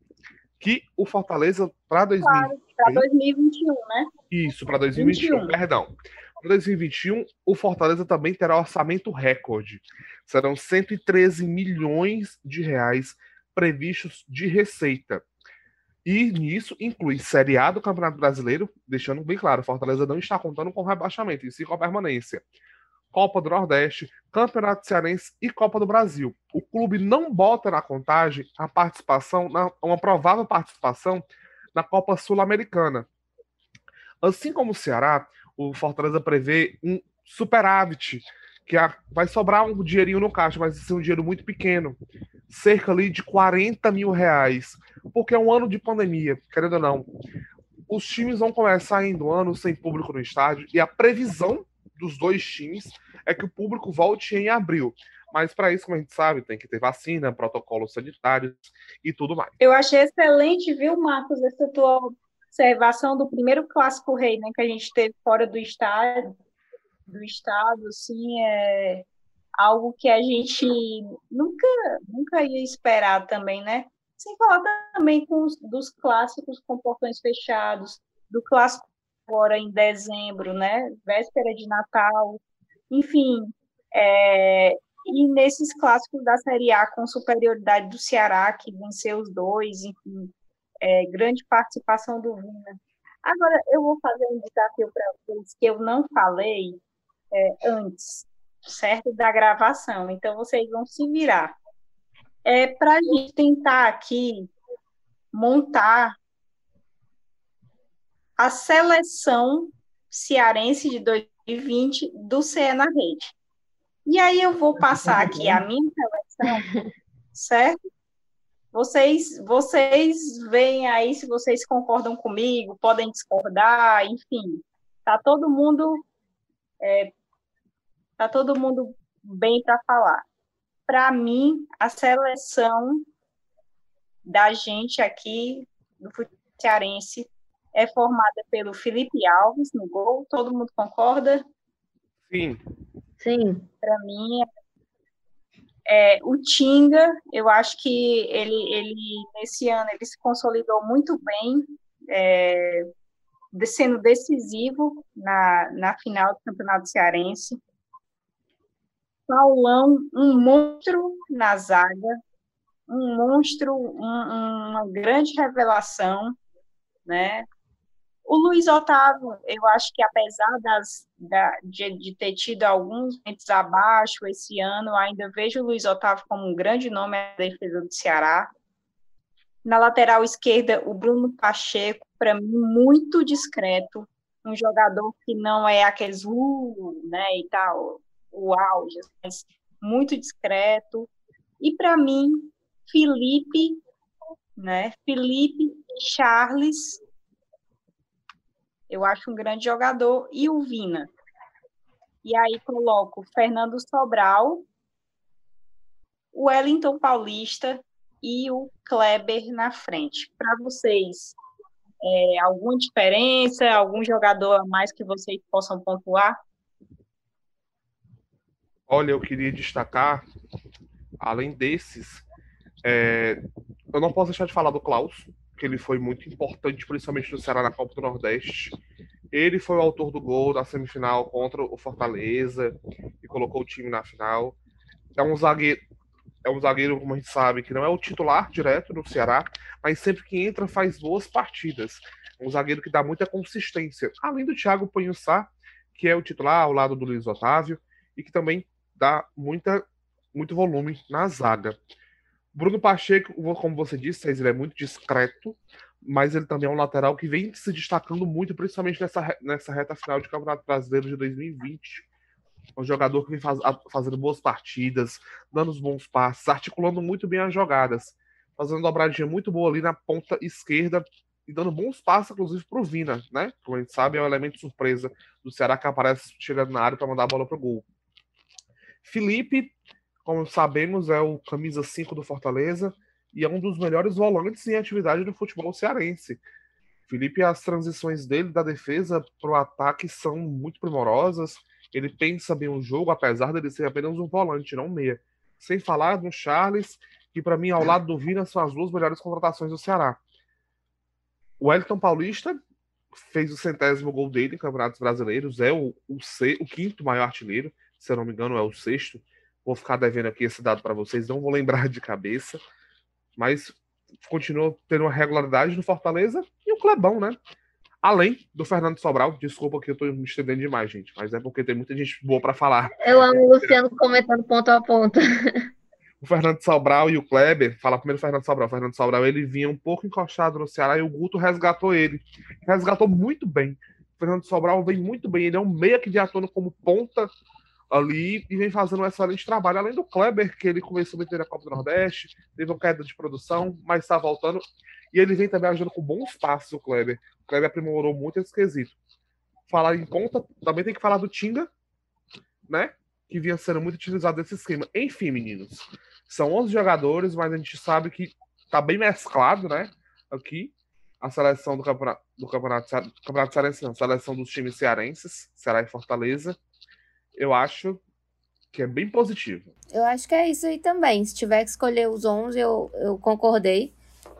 que o Fortaleza para 2020. Para 2021, né? Isso, para 2021, 21. perdão. Para 2021, o Fortaleza também terá orçamento recorde. Serão 113 milhões de reais previstos de receita. E nisso inclui Série A do Campeonato Brasileiro, deixando bem claro, o Fortaleza não está contando com rebaixamento, e sim com a permanência. Copa do Nordeste, Campeonato Cearense e Copa do Brasil. O clube não bota na contagem a participação, uma provável participação na Copa Sul-Americana. Assim como o Ceará, o Fortaleza prevê um superávit, que vai sobrar um dinheirinho no caixa, mas vai ser um dinheiro muito pequeno, cerca ali de 40 mil reais, porque é um ano de pandemia, querendo ou não. Os times vão começar indo ano sem público no estádio, e a previsão dos dois times é que o público volte em abril. Mas para isso, como a gente sabe, tem que ter vacina, protocolos sanitários e tudo mais. Eu achei excelente, viu, Marcos, essa tua observação do primeiro clássico rei, né, que a gente teve fora do estado, do estado, assim, é algo que a gente nunca, nunca ia esperar também, né? Sem falar também com os, dos clássicos com portões fechados, do clássico agora em dezembro, né? Véspera de Natal, enfim, é, e nesses clássicos da Série A com superioridade do Ceará, que venceu os dois, enfim, é, grande participação do Vina. Agora, eu vou fazer um desafio para vocês que eu não falei é, antes, certo? Da gravação, então vocês vão se virar. É para a gente tentar aqui montar a seleção cearense de 2020 do CE na rede. E aí eu vou passar aqui a minha seleção, certo? Vocês, vocês veem aí se vocês concordam comigo, podem discordar, enfim. Tá todo mundo é, tá todo mundo bem para falar. Para mim, a seleção da gente aqui do cearense é formada pelo Felipe Alves no gol. Todo mundo concorda? Sim, Sim. Para mim, É, o Tinga, eu acho que ele, ele, nesse ano, ele se consolidou muito bem, é, sendo decisivo na, na final do Campeonato Cearense. Paulão, um monstro na zaga, um monstro, um, uma grande revelação, né? O Luiz Otávio, eu acho que apesar das, da, de, de, ter tido alguns momentos abaixo esse ano, ainda vejo o Luiz Otávio como um grande nome na defesa do Ceará. Na lateral esquerda, o Bruno Pacheco, para mim, muito discreto, um jogador que não é aqueles uh, né, e tal, o auge, mas muito discreto. E para mim, Felipe, né, Felipe Charles, eu acho um grande jogador, e o Vina. E aí coloco Fernando Sobral, o Wellington Paulista e o Kleber na frente. Para vocês, é, alguma diferença, algum jogador a mais que vocês possam pontuar? Olha, eu queria destacar, além desses, é, eu não posso deixar de falar do Klaus, que ele foi muito importante, principalmente no Ceará na Copa do Nordeste. Ele foi o autor do gol da semifinal contra o Fortaleza e colocou o time na final. É um zagueiro, é um zagueiro, como a gente sabe, que não é o titular direto no Ceará, mas sempre que entra faz boas partidas. É um zagueiro que dá muita consistência. Além do Thiago Panhussá, que é o titular ao lado do Luiz Otávio, e que também dá muita, muito volume na zaga. Bruno Pacheco, como você disse, ele é muito discreto, mas ele também é um lateral que vem se destacando muito, principalmente nessa, nessa reta final de Campeonato Brasileiro de 2020. É um jogador que vem faz, fazendo boas partidas, dando os bons passes, articulando muito bem as jogadas, fazendo dobradinha muito boa ali na ponta esquerda e dando bons passes, inclusive, para o Vina, né? Como a gente sabe, é um elemento surpresa do Ceará que aparece chegando na área para mandar a bola para o gol. Felipe como sabemos, é o camisa 5 do Fortaleza e é um dos melhores volantes em atividade do futebol cearense. Felipe, as transições dele da defesa para o ataque são muito primorosas. Ele pensa bem o jogo, apesar dele ser apenas um volante, não meia. Sem falar no Charles, que para mim, ao lado do Vina, são as duas melhores contratações do Ceará. O Elton Paulista fez o centésimo gol dele em Campeonatos Brasileiros, é o, o, o quinto maior artilheiro, se eu não me engano, é o sexto. Vou ficar devendo aqui esse dado para vocês, não vou lembrar de cabeça. Mas continua tendo uma regularidade no Fortaleza e o Clebão, né? Além do Fernando Sobral, desculpa que eu tô me estendendo demais, gente, mas é porque tem muita gente boa para falar. Eu amo o Luciano comentando ponto a ponto. O Fernando Sobral e o Kleber, fala primeiro o Fernando Sobral. O Fernando Sobral, ele vinha um pouco encostado no Ceará e o Guto resgatou ele. Resgatou muito bem. O Fernando Sobral vem muito bem. Ele é um meia que já atua como ponta ali e vem fazendo um excelente trabalho. Além do Kleber, que ele começou a meter na Copa do Nordeste, teve uma queda de produção, mas está voltando. E ele vem também ajudando com bons passos, o Kleber. O Kleber aprimorou muito esse quesito. Falar em conta, também tem que falar do Tinga, né? Que vinha sendo muito utilizado nesse esquema. Enfim, meninos, são 11 jogadores, mas a gente sabe que tá bem mesclado, né? Aqui, a seleção do campeonato, do campeonato, do campeonato cearense, não, a seleção dos times cearenses, Ceará e Fortaleza eu acho que é bem positivo. Eu acho que é isso aí também. Se tiver que escolher os 11, eu, eu concordei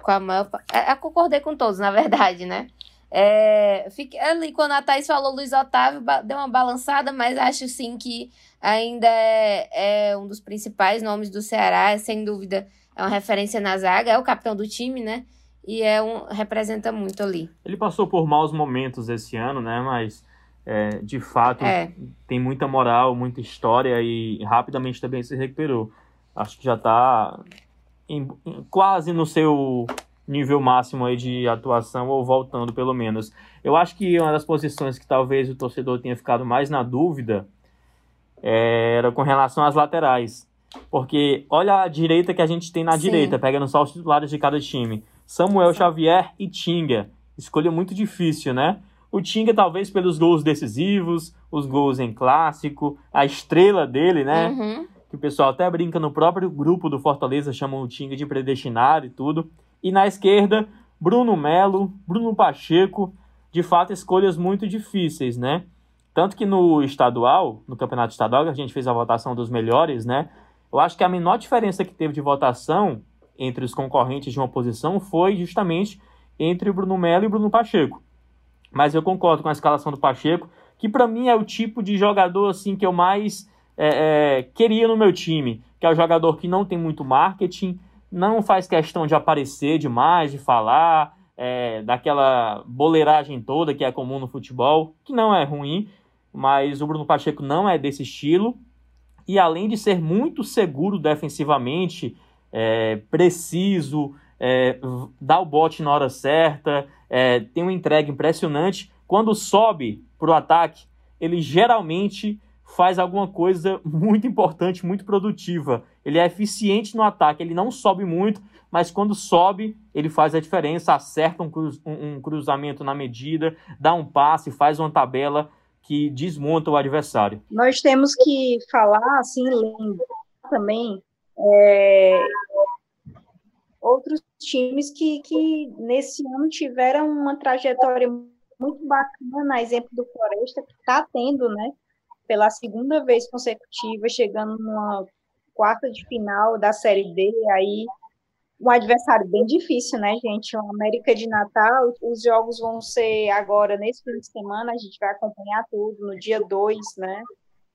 com a maior é, Eu concordei com todos, na verdade, né? É, fiquei ali, quando a Thaís falou Luiz Otávio, deu uma balançada, mas acho sim que ainda é, é um dos principais nomes do Ceará, sem dúvida é uma referência na zaga, é o capitão do time, né? E é um, representa muito ali. Ele passou por maus momentos esse ano, né? Mas é, de fato é. tem muita moral, muita história e rapidamente também se recuperou. Acho que já está quase no seu nível máximo aí de atuação ou voltando pelo menos. Eu acho que uma das posições que talvez o torcedor tenha ficado mais na dúvida é, era com relação às laterais. Porque olha a direita que a gente tem na Sim. direita, pegando só os titulares de cada time. Samuel Xavier e Tinga. Escolha muito difícil, né? O Tinga, talvez pelos gols decisivos, os gols em clássico, a estrela dele, né? Uhum. Que o pessoal até brinca no próprio grupo do Fortaleza, chamam o Tinga de predestinado e tudo. E na esquerda, Bruno Melo, Bruno Pacheco, de fato, escolhas muito difíceis, né? Tanto que no estadual, no campeonato estadual, a gente fez a votação dos melhores, né? Eu acho que a menor diferença que teve de votação entre os concorrentes de uma posição foi justamente entre o Bruno Melo e o Bruno Pacheco. Mas eu concordo com a escalação do Pacheco, que para mim é o tipo de jogador assim que eu mais é, é, queria no meu time, que é o jogador que não tem muito marketing, não faz questão de aparecer demais, de falar, é, daquela boleiragem toda que é comum no futebol, que não é ruim, mas o Bruno Pacheco não é desse estilo. E além de ser muito seguro defensivamente, é, preciso, é, dá o bote na hora certa, é, tem uma entrega impressionante. Quando sobe para o ataque, ele geralmente faz alguma coisa muito importante, muito produtiva. Ele é eficiente no ataque, ele não sobe muito, mas quando sobe, ele faz a diferença, acerta um, cruz, um, um cruzamento na medida, dá um passe, faz uma tabela que desmonta o adversário. Nós temos que falar, assim, também é, outros times que, que nesse ano tiveram uma trajetória muito bacana, exemplo do Floresta, que está tendo, né, pela segunda vez consecutiva, chegando numa quarta de final da Série D, aí um adversário bem difícil, né, gente? O América de Natal, os jogos vão ser agora nesse fim de semana, a gente vai acompanhar tudo no dia 2, né,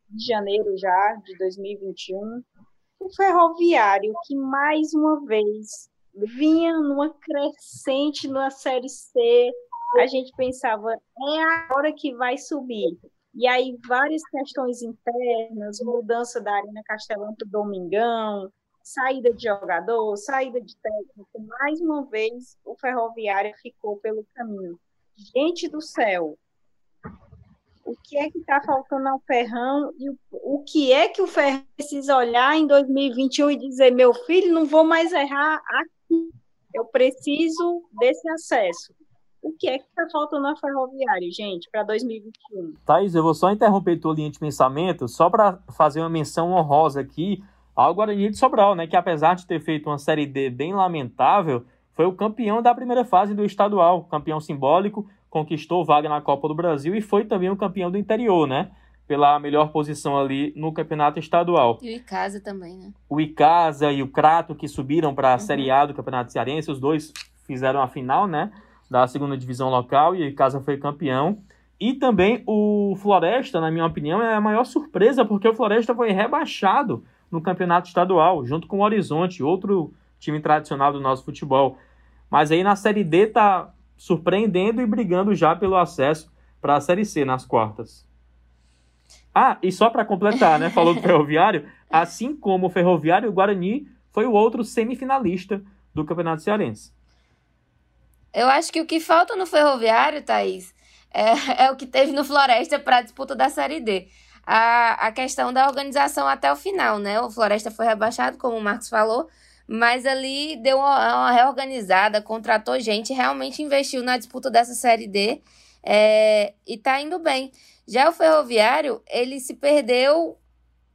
de janeiro já, de 2021. O Ferroviário, que mais uma vez vinha numa crescente na Série C, a gente pensava, é a hora que vai subir. E aí, várias questões internas, mudança da Arena Castelão para o Domingão, saída de jogador, saída de técnico, mais uma vez o Ferroviário ficou pelo caminho. Gente do céu, o que é que está faltando ao Ferrão e o, o que é que o Ferrão precisa olhar em 2021 e dizer, meu filho, não vou mais errar eu preciso desse acesso. O que é que está faltando ao Ferroviário, gente, para 2021? Thaís, eu vou só interromper tua linha de pensamento, só para fazer uma menção honrosa aqui ao Guarani de Sobral, né, que apesar de ter feito uma Série D bem lamentável, foi o campeão da primeira fase do estadual, campeão simbólico, conquistou vaga na Copa do Brasil e foi também o campeão do interior, né? Pela melhor posição ali no campeonato estadual. E o Icasa também, né? O Icasa e o Crato que subiram para a uhum. Série A do Campeonato Cearense, os dois fizeram a final, né? Da segunda divisão local e o Icasa foi campeão. E também o Floresta, na minha opinião, é a maior surpresa, porque o Floresta foi rebaixado no campeonato estadual, junto com o Horizonte, outro time tradicional do nosso futebol. Mas aí na Série D tá surpreendendo e brigando já pelo acesso para a Série C nas quartas. Ah, e só para completar, né, falou do Ferroviário, assim como o Ferroviário, o Guarani foi o outro semifinalista do Campeonato Cearense. Eu acho que o que falta no Ferroviário, Thaís, é, é o que teve no Floresta para a disputa da Série D a, a questão da organização até o final, né? O Floresta foi rebaixado, como o Marcos falou, mas ali deu uma, uma reorganizada, contratou gente, realmente investiu na disputa dessa Série D é, e tá indo bem. Já o Ferroviário, ele se perdeu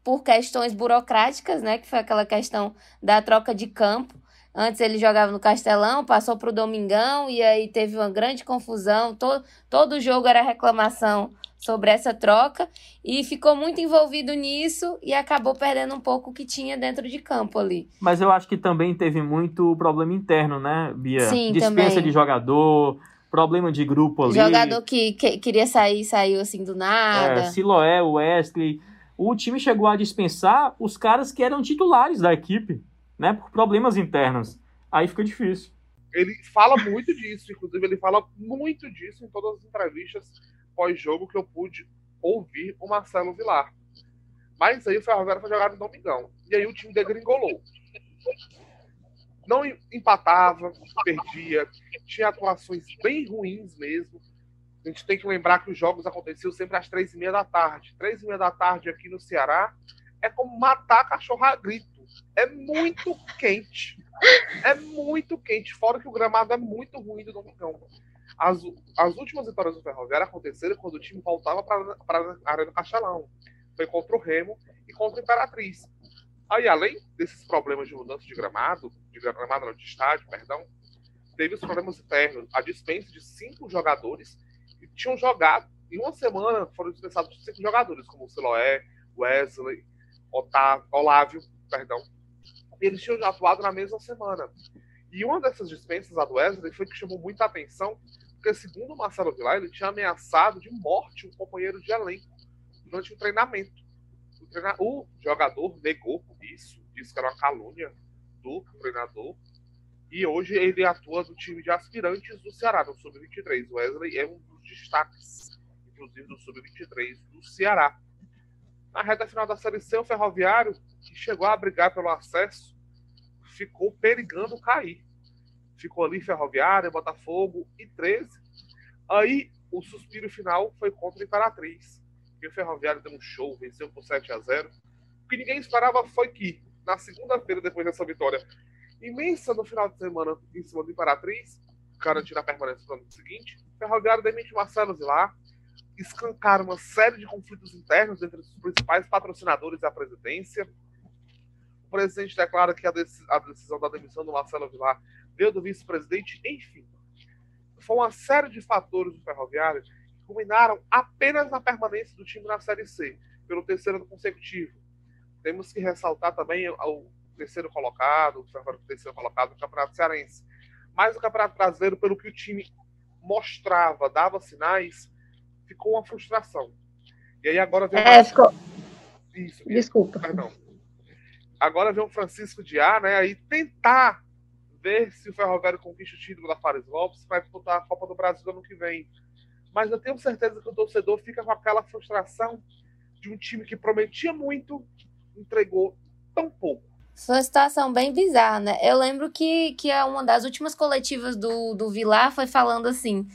por questões burocráticas, né? Que foi aquela questão da troca de campo. Antes ele jogava no Castelão, passou para o Domingão e aí teve uma grande confusão. Todo, todo jogo era reclamação sobre essa troca e ficou muito envolvido nisso e acabou perdendo um pouco o que tinha dentro de campo ali. Mas eu acho que também teve muito problema interno, né, Bia? Sim, Dispensa também. de jogador, problema de grupo ali. Jogador que, que queria sair, saiu assim do nada. É, Siloé, Wesley. O time chegou a dispensar os caras que eram titulares da equipe, né, por problemas internos. Aí fica difícil. Ele fala muito disso, inclusive ele fala muito disso em todas as entrevistas pós-jogo que eu pude ouvir o Marcelo Vilar. Mas aí o Ferroviário foi jogar no Domingão. E aí o time degringolou. Não empatava, perdia, tinha atuações bem ruins mesmo. A gente tem que lembrar que os jogos aconteciam sempre às três e meia da tarde. Três e meia da tarde aqui no Ceará é como matar cachorro a grito. É muito quente. É muito quente. Fora que o gramado é muito ruim do Domingão. As, as últimas vitórias do Ferroviário aconteceram quando o time voltava para a Arena Castelão. Foi contra o Remo e contra a Imperatriz. Aí, além desses problemas de mudança de gramado, de gramado não, de estádio, perdão, teve os problemas internos. A dispensa de cinco jogadores que tinham jogado, em uma semana foram dispensados cinco jogadores, como o Siloé, Wesley, Otávio, Olávio, perdão. Eles tinham atuado na mesma semana. E uma dessas dispensas, a do Wesley, foi que chamou muita atenção, porque segundo o Marcelo Vilar, ele tinha ameaçado de morte um companheiro de elenco durante o treinamento. O, treina... o jogador negou isso, disse que era uma calúnia do treinador. E hoje ele atua no time de aspirantes do Ceará, no Sub-23. O Wesley é um dos destaques, inclusive do Sub-23 do Ceará. Na reta final da Série C, o Ferroviário, que chegou a brigar pelo acesso, ficou perigando cair. Ficou ali Ferroviária, Botafogo e 13. Aí o suspiro final foi contra o Imperatriz. E o Ferroviário deu um show, venceu por 7 a 0 O que ninguém esperava foi que, na segunda-feira, depois dessa vitória imensa no final de semana em cima do Imperatriz, garantindo a permanência no ano seguinte, o Ferroviário demite Marcelo Zilar, escancar uma série de conflitos internos entre os principais patrocinadores da presidência, presidente declara que a, decisão da demissão do Marcelo Vilar veio do vice-presidente, enfim. Foi uma série de fatores do Ferroviário que culminaram apenas na permanência do time na Série C, pelo terceiro ano consecutivo. Temos que ressaltar também o terceiro colocado, o terceiro colocado no Campeonato Cearense. Mas o Campeonato Brasileiro, pelo que o time mostrava, dava sinais, ficou uma frustração. E aí agora vem é, ficou... Isso, Desculpa. Perdão agora vem o Francisco de A, né? Aí tentar ver se o Ferroviário conquista o título da Fares Lopes para disputar a Copa do Brasil ano que vem. Mas eu tenho certeza que o torcedor fica com aquela frustração de um time que prometia muito, entregou tão pouco. Foi uma situação bem bizarra, né? Eu lembro que, que uma das últimas coletivas do, do Vilar foi falando assim: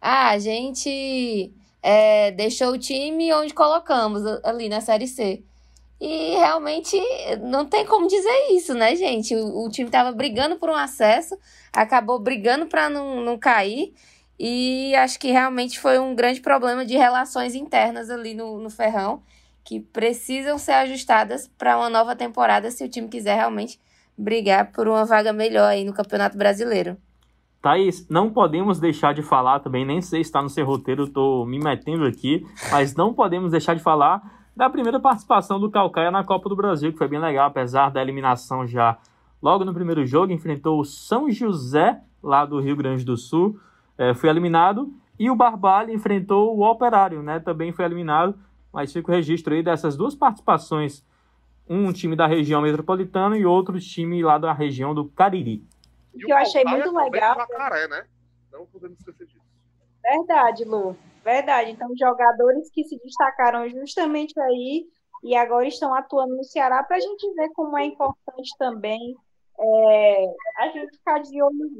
ah, a gente é, deixou o time onde colocamos ali na Série C. E realmente não tem como dizer isso, né, gente? O, o time estava brigando por um acesso, acabou brigando para não, não cair. E acho que realmente foi um grande problema de relações internas ali no, no Ferrão, que precisam ser ajustadas para uma nova temporada se o time quiser realmente brigar por uma vaga melhor aí no Campeonato Brasileiro. Thaís, não podemos deixar de falar também, nem sei se está no seu roteiro, estou me metendo aqui, mas não podemos deixar de falar da primeira participação do Calcaia na Copa do Brasil, que foi bem legal, apesar da eliminação já logo no primeiro jogo, enfrentou o São José, lá do Rio Grande do Sul, é, foi eliminado, e o Barbalho enfrentou o Operário, né, também foi eliminado, mas fica o registro aí dessas duas participações, um time da região metropolitana e outro time lá da região do Cariri. O que eu achei muito legal... Macaré, né? Não podemos esquecer disso. Verdade, Lu. Verdade. Então, jogadores que se destacaram justamente aí e agora estão atuando no Ceará para a gente ver como é importante também é, a gente ficar de olho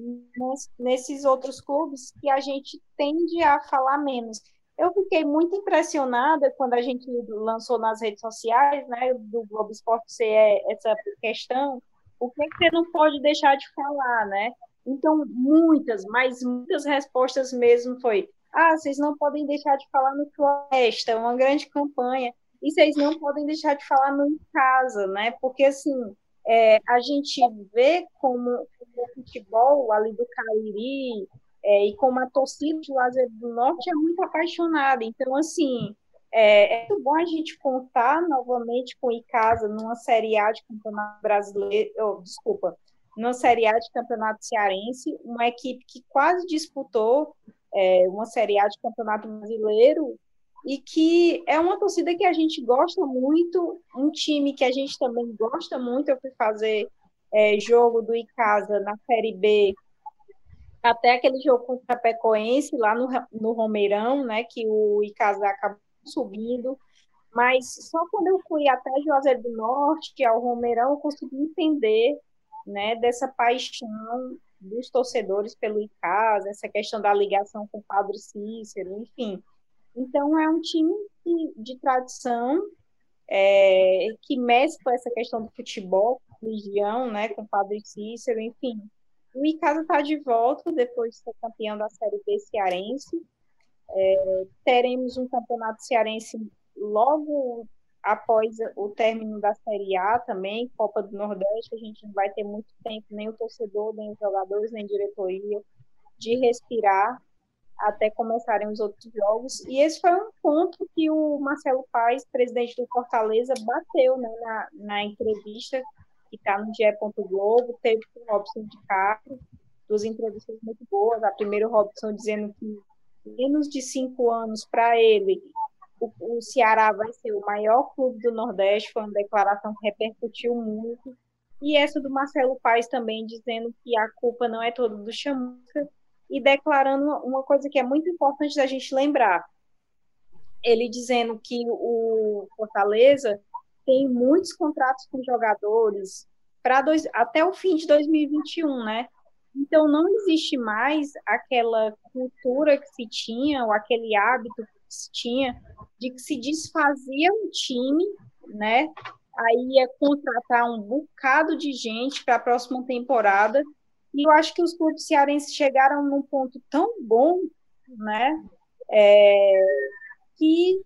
nesses outros clubes que a gente tende a falar menos. Eu fiquei muito impressionada quando a gente lançou nas redes sociais, né, do Globo Esporte ser essa questão, o que, é que você não pode deixar de falar, né? Então, muitas, mas muitas respostas mesmo foi ah, vocês não podem deixar de falar no Floresta, é uma grande campanha. E vocês não podem deixar de falar no Em Casa, né? Porque, assim, é, a gente vê como o futebol ali do Cariri é, e como a torcida de Lazer do Norte é muito apaixonada. Então, assim, é, é muito bom a gente contar novamente com o Icasa numa Série A de Campeonato Brasileiro, oh, desculpa, numa Série A de Campeonato Cearense, uma equipe que quase disputou é, uma Série A de Campeonato Brasileiro e que é uma torcida que a gente gosta muito, um time que a gente também gosta muito. Eu fui fazer é, jogo do Icasa na Série B, até aquele jogo contra a Pecoense, lá no, no Romeirão, né, que o Icasa acabou subindo. Mas só quando eu fui até Juazeiro do Norte, ao Romeirão, eu consegui entender né, dessa paixão dos torcedores pelo ICAS, essa questão da ligação com o Padre Cícero, enfim. Então, é um time de tradição é, que mescla essa questão do futebol, religião, né, com o Padre Cícero, enfim. O Icasa está de volta depois de ser campeão da Série B cearense. É, teremos um campeonato cearense logo após o término da Série A também, Copa do Nordeste, a gente não vai ter muito tempo, nem o torcedor, nem os jogadores, nem diretoria, de respirar até começarem os outros jogos. E esse foi um ponto que o Marcelo Paes, presidente do Fortaleza, bateu né, na, na entrevista que está no GE. Globo, teve o Robson de Castro, duas entrevistas muito boas. A primeira, o Robson dizendo que menos de cinco anos para ele, o, o, Ceará vai ser o maior clube do Nordeste, foi uma declaração que repercutiu muito. E essa do Marcelo Paes também dizendo que a culpa não é toda do Chamusca e declarando uma coisa que é muito importante da gente lembrar. Ele dizendo que o Fortaleza tem muitos contratos com jogadores para até o fim de 2021, né? Então não existe mais aquela cultura que se tinha, ou aquele hábito que se tinha, de que se desfazia um time, né? Aí ia contratar um bocado de gente para a próxima temporada. E eu acho que os clubes cearenses chegaram num ponto tão bom, né? É, que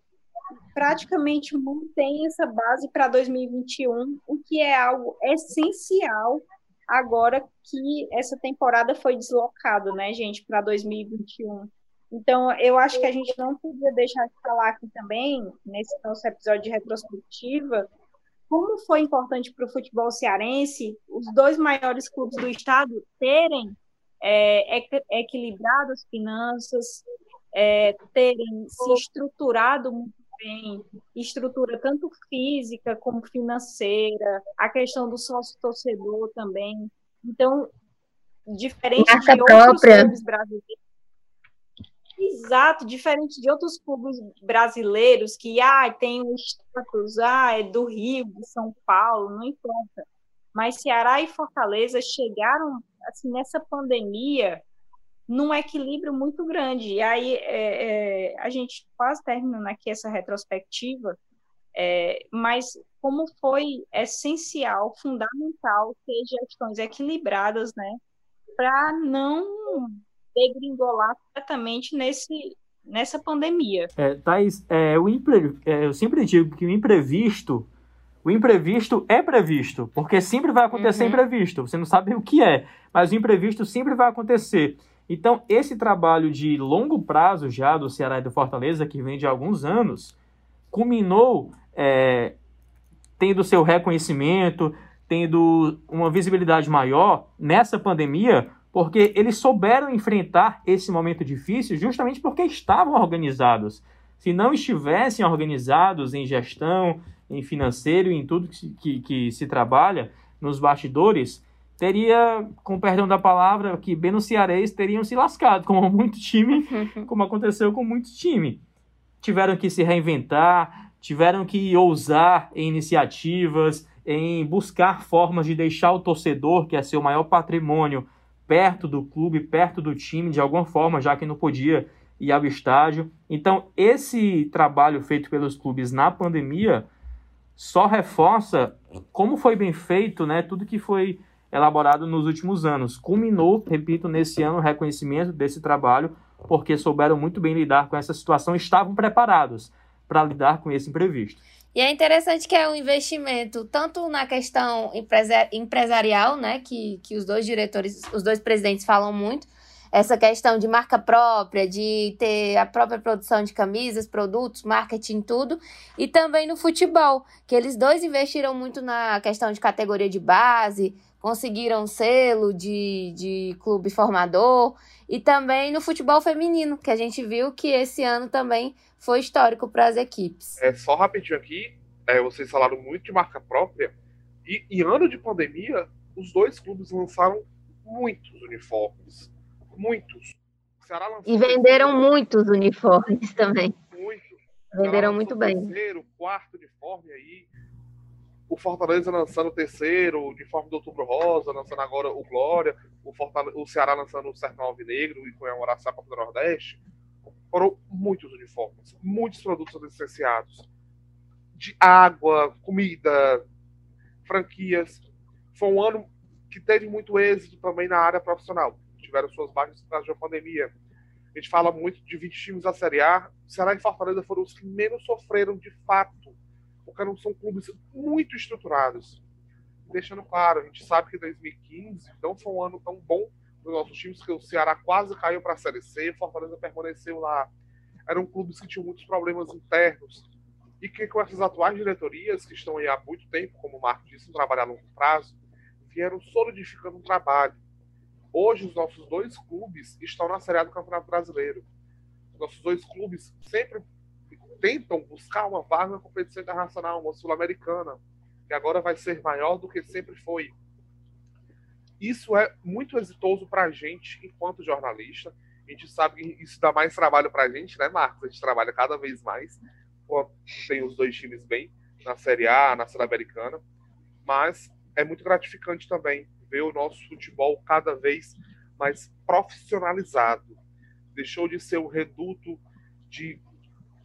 praticamente mantém essa base para 2021, o que é algo essencial agora que essa temporada foi deslocada, né, gente, para 2021. Então, eu acho que a gente não podia deixar de falar aqui também, nesse nosso episódio de retrospectiva, como foi importante para o futebol cearense os dois maiores clubes do estado terem é, equilibrado as finanças, é, terem se estruturado muito bem, estrutura tanto física como financeira, a questão do sócio-torcedor também. Então, diferente Marca de própria. outros clubes brasileiros, Exato, diferente de outros clubes brasileiros que ah, tem um status, ah, é do Rio, de São Paulo, não importa. Mas Ceará e Fortaleza chegaram assim nessa pandemia num equilíbrio muito grande. E aí é, é, a gente quase terminando aqui essa retrospectiva, é, mas como foi essencial, fundamental ter gestões equilibradas, né, para não degringolar completamente nesse, nessa pandemia. É, Thais, é, o impre, é, eu sempre digo que o imprevisto, o imprevisto é previsto, porque sempre vai acontecer uhum. imprevisto. Você não sabe o que é, mas o imprevisto sempre vai acontecer. Então, esse trabalho de longo prazo já do Ceará e do Fortaleza, que vem de alguns anos, culminou é, tendo seu reconhecimento, tendo uma visibilidade maior nessa pandemia, porque eles souberam enfrentar esse momento difícil justamente porque estavam organizados. Se não estivessem organizados em gestão, em financeiro, em tudo que, que, que se trabalha nos bastidores, teria, com perdão da palavra, que Cearês teriam se lascado, como muito time, como aconteceu com muito time. Tiveram que se reinventar, tiveram que ousar em iniciativas, em buscar formas de deixar o torcedor, que é seu maior patrimônio, perto do clube, perto do time, de alguma forma, já que não podia ir ao estádio. Então, esse trabalho feito pelos clubes na pandemia só reforça como foi bem feito, né? Tudo que foi elaborado nos últimos anos. Culminou, repito, nesse ano o reconhecimento desse trabalho, porque souberam muito bem lidar com essa situação, estavam preparados para lidar com esse imprevisto. E é interessante que é um investimento tanto na questão empresarial, né, que, que os dois diretores, os dois presidentes falam muito, essa questão de marca própria, de ter a própria produção de camisas, produtos, marketing, tudo, e também no futebol, que eles dois investiram muito na questão de categoria de base, conseguiram selo de, de clube formador, e também no futebol feminino, que a gente viu que esse ano também foi histórico para as equipes. É só rapidinho aqui, é, vocês falaram muito de marca própria, e em ano de pandemia, os dois clubes lançaram muitos uniformes. Muitos. e venderam muitos uniformes também. Muito. Venderam muito bem. Terceiro, quarto uniforme aí o Fortaleza lançando o terceiro, o uniforme do Outubro Rosa, lançando agora o Glória, o, Fortaleza, o Ceará lançando o Sertão Alvinegro e comemoração a Copa do Nordeste. Foram muitos uniformes, muitos produtos licenciados. De água, comida, franquias. Foi um ano que teve muito êxito também na área profissional. Tiveram suas baixas por causa da pandemia. A gente fala muito de 20 times da Série A. Ceará e Fortaleza foram os que menos sofreram de fato porque não são clubes muito estruturados. Deixando claro, a gente sabe que 2015 não foi um ano tão bom para os nossos times, que o Ceará quase caiu para a Série C, o Fortaleza permaneceu lá. Eram clubes que tinham muitos problemas internos. e que com essas atuais diretorias, que estão aí há muito tempo, como o Marco disse, um trabalho a longo prazo, vieram solidificando o trabalho. Hoje, os nossos dois clubes estão na Série A do Campeonato Brasileiro. Os nossos dois clubes sempre tentam buscar uma vaga na competição internacional, uma sul-americana, que agora vai ser maior do que sempre foi. Isso é muito exitoso para a gente, enquanto jornalista. A gente sabe que isso dá mais trabalho para a gente, né, Marcos? A gente trabalha cada vez mais. Tem os dois times bem na Série A, na Sul-Americana. Mas é muito gratificante também ver o nosso futebol cada vez mais profissionalizado. Deixou de ser o reduto de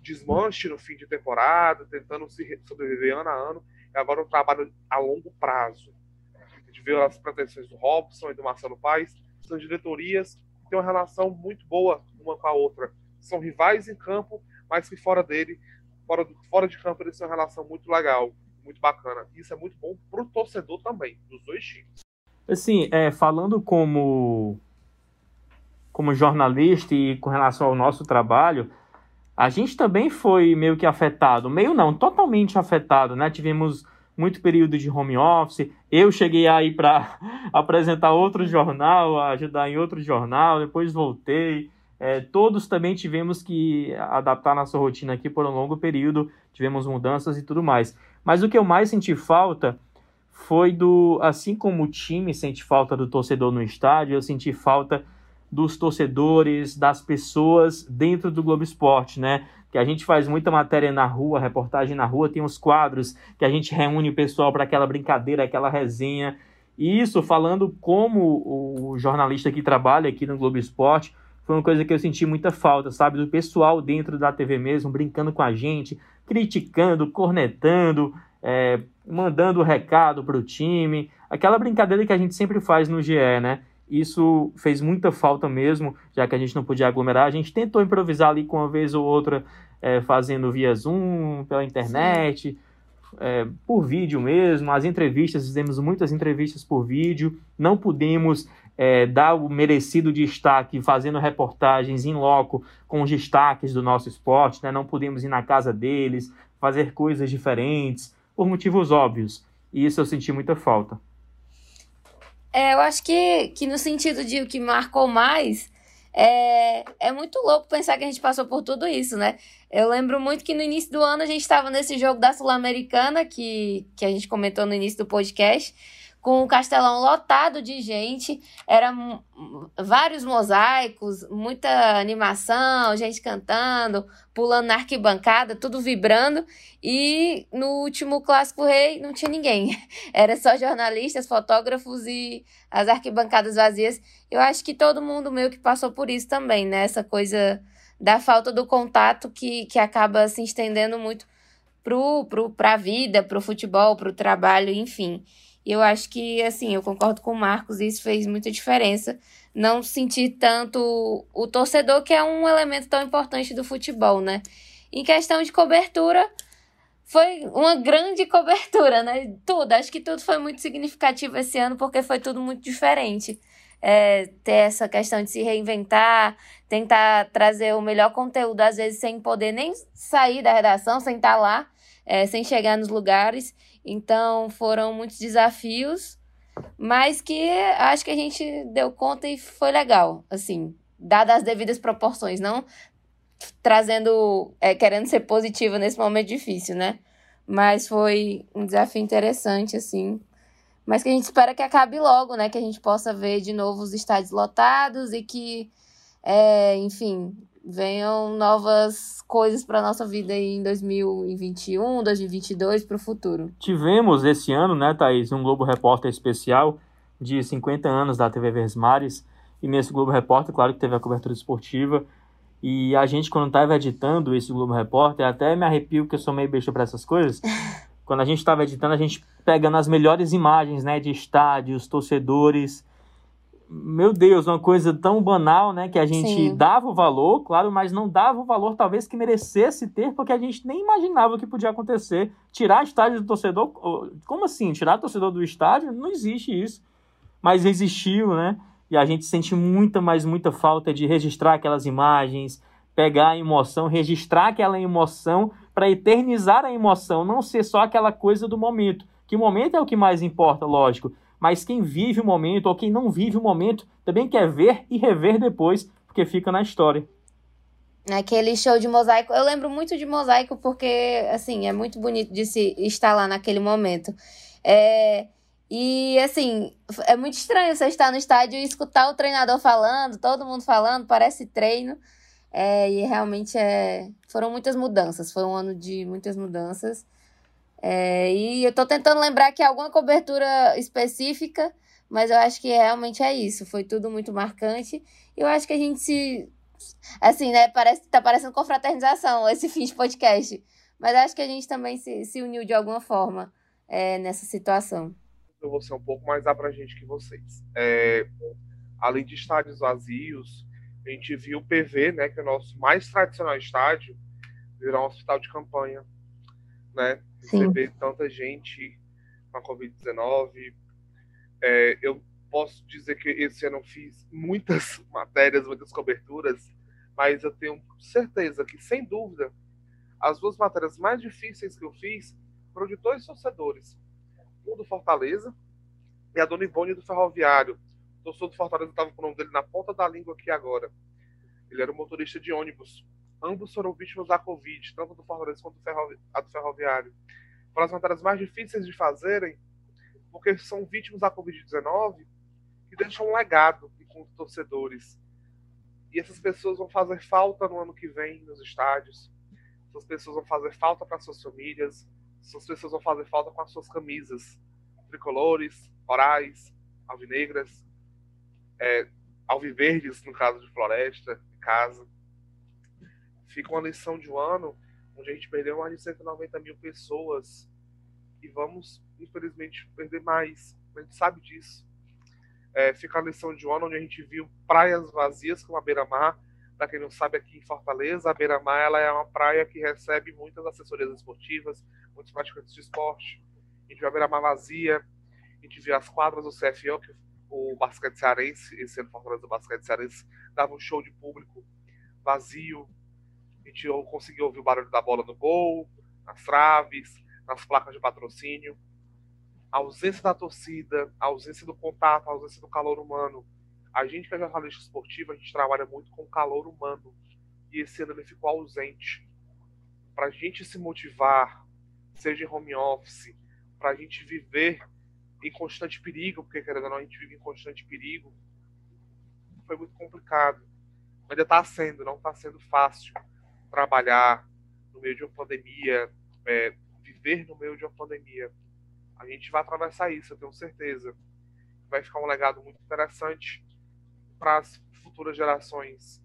desmanche no fim de temporada, tentando se sobreviver ano a ano, e agora um trabalho a longo prazo. A gente vê as pretensões do Robson e do Marcelo Paes, são diretorias que têm uma relação muito boa uma com a outra. São rivais em campo, mas que fora dele, fora, do, fora de campo, eles têm uma relação muito legal, muito bacana. Isso é muito bom para o torcedor também, dos dois times. Assim, é, falando como, como jornalista e com relação ao nosso trabalho, a gente também foi meio que afetado, meio não, totalmente afetado, né? Tivemos muito período de home office. Eu cheguei aí para apresentar outro jornal, ajudar em outro jornal, depois voltei. É, todos também tivemos que adaptar nossa rotina aqui por um longo período, tivemos mudanças e tudo mais. Mas o que eu mais senti falta foi do, assim como o time sente falta do torcedor no estádio, eu senti falta dos torcedores, das pessoas dentro do Globo Esporte, né? Que a gente faz muita matéria na rua, reportagem na rua, tem uns quadros que a gente reúne o pessoal para aquela brincadeira, aquela resenha. E isso, falando como o jornalista que trabalha aqui no Globo Esporte, foi uma coisa que eu senti muita falta, sabe? Do pessoal dentro da TV mesmo, brincando com a gente, criticando, cornetando, é, mandando recado para o time. Aquela brincadeira que a gente sempre faz no GE, né? Isso fez muita falta mesmo, já que a gente não podia aglomerar. A gente tentou improvisar ali com uma vez ou outra, é, fazendo via Zoom, pela internet, é, por vídeo mesmo. As entrevistas, fizemos muitas entrevistas por vídeo. Não pudemos é, dar o merecido destaque fazendo reportagens em loco com os destaques do nosso esporte. Né? Não pudemos ir na casa deles, fazer coisas diferentes, por motivos óbvios. E isso eu senti muita falta. É, eu acho que, que no sentido de o que marcou mais, é, é muito louco pensar que a gente passou por tudo isso, né? Eu lembro muito que no início do ano a gente estava nesse jogo da Sul-Americana, que, que a gente comentou no início do podcast, com o castelão lotado de gente, eram vários mosaicos, muita animação, gente cantando, pulando na arquibancada, tudo vibrando. E no último Clássico Rei não tinha ninguém. Era só jornalistas, fotógrafos e as arquibancadas vazias. Eu acho que todo mundo meio que passou por isso também, né? Essa coisa da falta do contato que, que acaba se estendendo muito pro, pro, pra vida, pro futebol, pro trabalho, enfim. E eu acho que, assim, eu concordo com o Marcos, isso fez muita diferença. Não sentir tanto o torcedor, que é um elemento tão importante do futebol, né? Em questão de cobertura, foi uma grande cobertura, né? Tudo, acho que tudo foi muito significativo esse ano, porque foi tudo muito diferente. É, ter essa questão de se reinventar, tentar trazer o melhor conteúdo, às vezes sem poder nem sair da redação, sem estar lá, é, sem chegar nos lugares. Então foram muitos desafios, mas que acho que a gente deu conta e foi legal, assim, dadas as devidas proporções, não trazendo, é, querendo ser positiva nesse momento difícil, né? Mas foi um desafio interessante, assim. Mas que a gente espera que acabe logo, né? Que a gente possa ver de novo os estádios lotados e que, é, enfim, venham novas coisas para nossa vida em 2021, 2022 para o futuro. Tivemos esse ano, né, Thaís, um Globo Repórter especial de 50 anos da TV Versmares e nesse Globo Repórter, claro que teve a cobertura esportiva e a gente quando estava editando esse Globo Repórter, até me arrepio que eu sou meio besta para essas coisas. quando a gente estava editando, a gente pegando as melhores imagens, né, de estádios, torcedores, meu Deus, uma coisa tão banal, né? Que a gente Sim. dava o valor, claro, mas não dava o valor talvez que merecesse ter, porque a gente nem imaginava o que podia acontecer. Tirar estádio do torcedor, como assim? Tirar torcedor do estádio? Não existe isso. Mas existiu, né? E a gente sente muita, mas muita falta de registrar aquelas imagens, pegar a emoção, registrar aquela emoção para eternizar a emoção, não ser só aquela coisa do momento. Que o momento é o que mais importa, lógico, mas quem vive o momento ou quem não vive o momento também quer ver e rever depois, porque fica na história. Naquele show de mosaico, eu lembro muito de mosaico porque, assim, é muito bonito de se estar lá naquele momento. É, e, assim, é muito estranho você estar no estádio e escutar o treinador falando, todo mundo falando, parece treino. É, e realmente é, foram muitas mudanças, foi um ano de muitas mudanças. É, e eu tô tentando lembrar que alguma cobertura específica, mas eu acho que realmente é isso, foi tudo muito marcante. Eu acho que a gente se. Assim, né? Parece, tá parecendo confraternização esse fim de podcast. Mas acho que a gente também se, se uniu de alguma forma é, nessa situação eu vou ser um pouco mais abrangente que vocês. É, além de estádios vazios, a gente viu o PV, né, que é o nosso mais tradicional estádio, virar um hospital de campanha, né? Tanta gente com a Covid-19. É, eu posso dizer que esse ano eu fiz muitas matérias, muitas coberturas, mas eu tenho certeza que, sem dúvida, as duas matérias mais difíceis que eu fiz foram de dois torcedores um do Fortaleza e a Dona Ivone do Ferroviário. O torcedor do Fortaleza estava com o nome dele na ponta da língua aqui agora. Ele era um motorista de ônibus. Ambos foram vítimas da Covid, tanto do Fortaleza quanto a do Ferroviário. Foram as matérias mais difíceis de fazerem, porque são vítimas da Covid-19 que deixam um legado os torcedores. E essas pessoas vão fazer falta no ano que vem nos estádios. Essas pessoas vão fazer falta para suas famílias, essas pessoas vão fazer falta com as suas camisas tricolores, corais, alvinegras, é, alviverdes, no caso de floresta, de casa. Fica uma lição de um ano onde a gente perdeu mais de 190 mil pessoas e vamos, infelizmente, perder mais. A gente sabe disso. É, fica a lição de um ano onde a gente viu praias vazias como a beira-mar, para quem não sabe, aqui em Fortaleza, a Beira-Mar ela é uma praia que recebe muitas assessorias esportivas, muitos praticantes de esporte. A gente viu a Beira-Mar vazia, a gente viu as quadras do CFO, que o basquete cearense, esse ano Fortaleza do basquete cearense, dava um show de público vazio. A gente conseguiu ouvir o barulho da bola no gol, nas traves, nas placas de patrocínio. A ausência da torcida, a ausência do contato, a ausência do calor humano a gente que é jornalista esportivo, a gente trabalha muito com calor humano. E esse ano ele ficou ausente. Para a gente se motivar, seja em home office, para a gente viver em constante perigo, porque querendo ou não, a gente vive em constante perigo, foi muito complicado. Ainda está sendo, não está sendo fácil trabalhar no meio de uma pandemia, é, viver no meio de uma pandemia. A gente vai atravessar isso, eu tenho certeza. Vai ficar um legado muito interessante para as futuras gerações,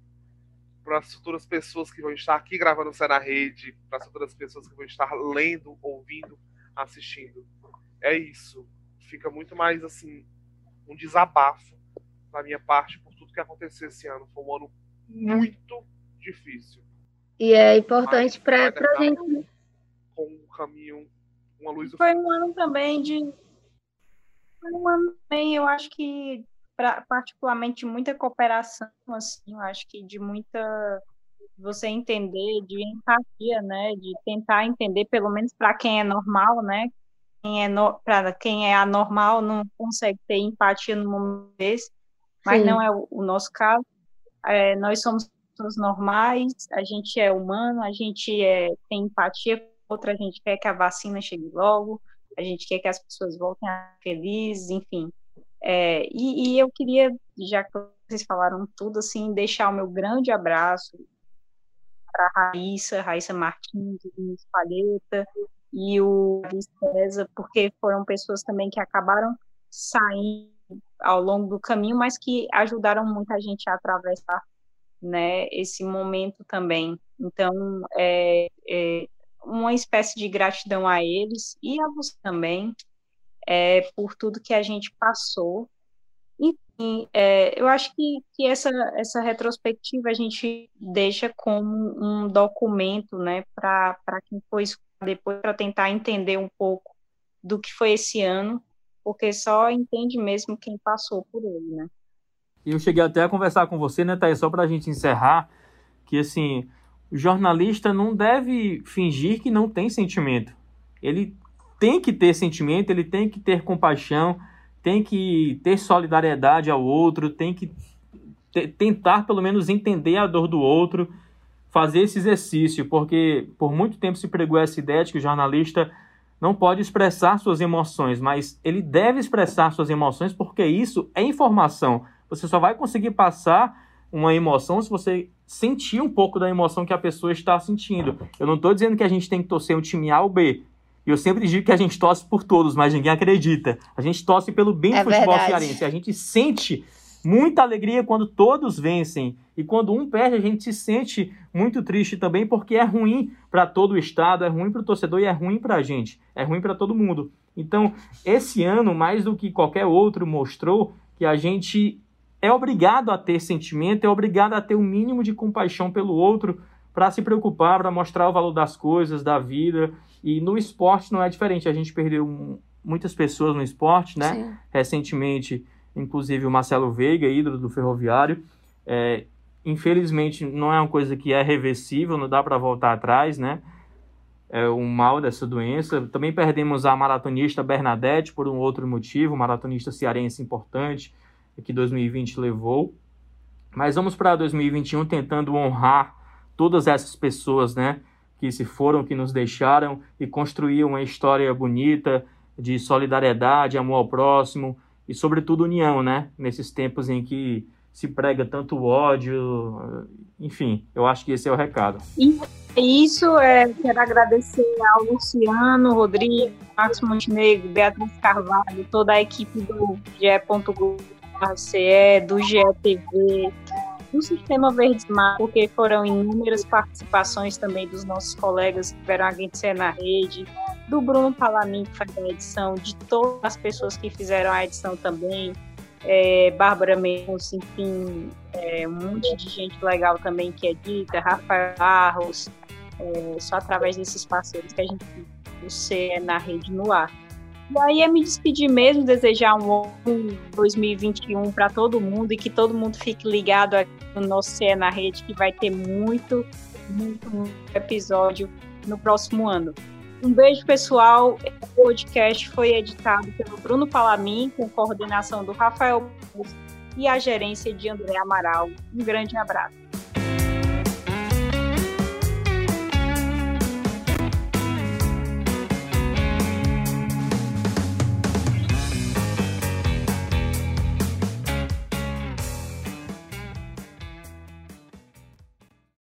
para as futuras pessoas que vão estar aqui gravando o na Rede, para as futuras pessoas que vão estar lendo, ouvindo, assistindo. É isso. Fica muito mais assim um desabafo da minha parte por tudo que aconteceu esse ano. Foi um ano muito difícil. E é importante para a gente. Com um caminho, uma luz. Foi um ano também de. Foi um ano também, eu acho que pra, particularmente muita cooperação, assim, eu acho que de muita você entender, de empatia, né, de tentar entender, pelo menos para quem é normal, né, quem é no, para quem é anormal não consegue ter empatia no momento desse, mas Sim. não é o, o nosso caso. É, nós somos pessoas normais, a gente é humano, a gente é, tem empatia outra, a gente quer que a vacina chegue logo, a gente quer que as pessoas voltem a felizes, enfim. É, e, e, eu queria, já que vocês falaram tudo, assim, deixar o meu grande abraço para a Raíssa, Raíssa Martins, Vinícius Palheta e o César, porque foram pessoas também que acabaram saindo ao longo do caminho, mas que ajudaram muita gente a atravessar né, esse momento também. Então, é, é uma espécie de gratidão a eles e a você também, é, por tudo que a gente passou. Enfim, é, eu acho que, que essa, essa retrospectiva a gente deixa como um documento né, para quem for depois, para tentar entender um pouco do que foi esse ano, porque só entende mesmo quem passou por ele, né? Eu cheguei até a conversar com você, né, Thaís, só para a gente encerrar, que assim, o jornalista não deve fingir que não tem sentimento. Ele tem que ter sentimento, ele tem que ter compaixão, tem que ter solidariedade ao outro, tem que tentar pelo menos entender a dor do outro, fazer esse exercício, porque por muito tempo se pregou essa ideia de que o jornalista não pode expressar suas emoções, mas ele deve expressar suas emoções porque isso é informação. Você só vai conseguir passar uma emoção se você sentir um pouco da emoção que a pessoa está sentindo. Eu não estou dizendo que a gente tem que torcer um time A ou B. Eu sempre digo que a gente torce por todos, mas ninguém acredita. A gente torce pelo bem é do futebol cearense. A gente sente muita alegria quando todos vencem. E quando um perde, a gente se sente muito triste também, porque é ruim para todo o Estado, é ruim para o torcedor e é ruim para a gente. É ruim para todo mundo. Então, esse ano, mais do que qualquer outro, mostrou que a gente é obrigado a ter sentimento, é obrigado a ter o um mínimo de compaixão pelo outro para se preocupar, para mostrar o valor das coisas, da vida. E no esporte não é diferente. A gente perdeu muitas pessoas no esporte, né? Sim. Recentemente, inclusive o Marcelo Veiga, ídolo do Ferroviário. É, infelizmente, não é uma coisa que é reversível, não dá para voltar atrás, né? É o mal dessa doença. Também perdemos a maratonista Bernadette por um outro motivo, maratonista cearense importante que 2020 levou. Mas vamos para 2021 tentando honrar todas essas pessoas, né, que se foram, que nos deixaram e construir uma história bonita de solidariedade, amor ao próximo e sobretudo união, né, nesses tempos em que se prega tanto ódio, enfim, eu acho que esse é o recado. E isso, é, quero agradecer ao Luciano, Rodrigo, Marcos Montenegro, Beatriz Carvalho, toda a equipe do GE.globo CE, do GETV, do Sistema Verdes Mar, porque foram inúmeras participações também dos nossos colegas que tiveram a ser na rede, do Bruno Palamin, que faz a edição, de todas as pessoas que fizeram a edição também, é, Bárbara Mendonça, enfim, é, um monte de gente legal também que edita, Rafael Barros, é, só através desses parceiros que a gente você é na rede no ar. E aí é me despedir mesmo, desejar um bom 2021 para todo mundo e que todo mundo fique ligado aqui no nosso CE na Rede, que vai ter muito, muito, muito episódio no próximo ano. Um beijo, pessoal. O podcast foi editado pelo Bruno Palamin, com coordenação do Rafael e a gerência de André Amaral. Um grande abraço.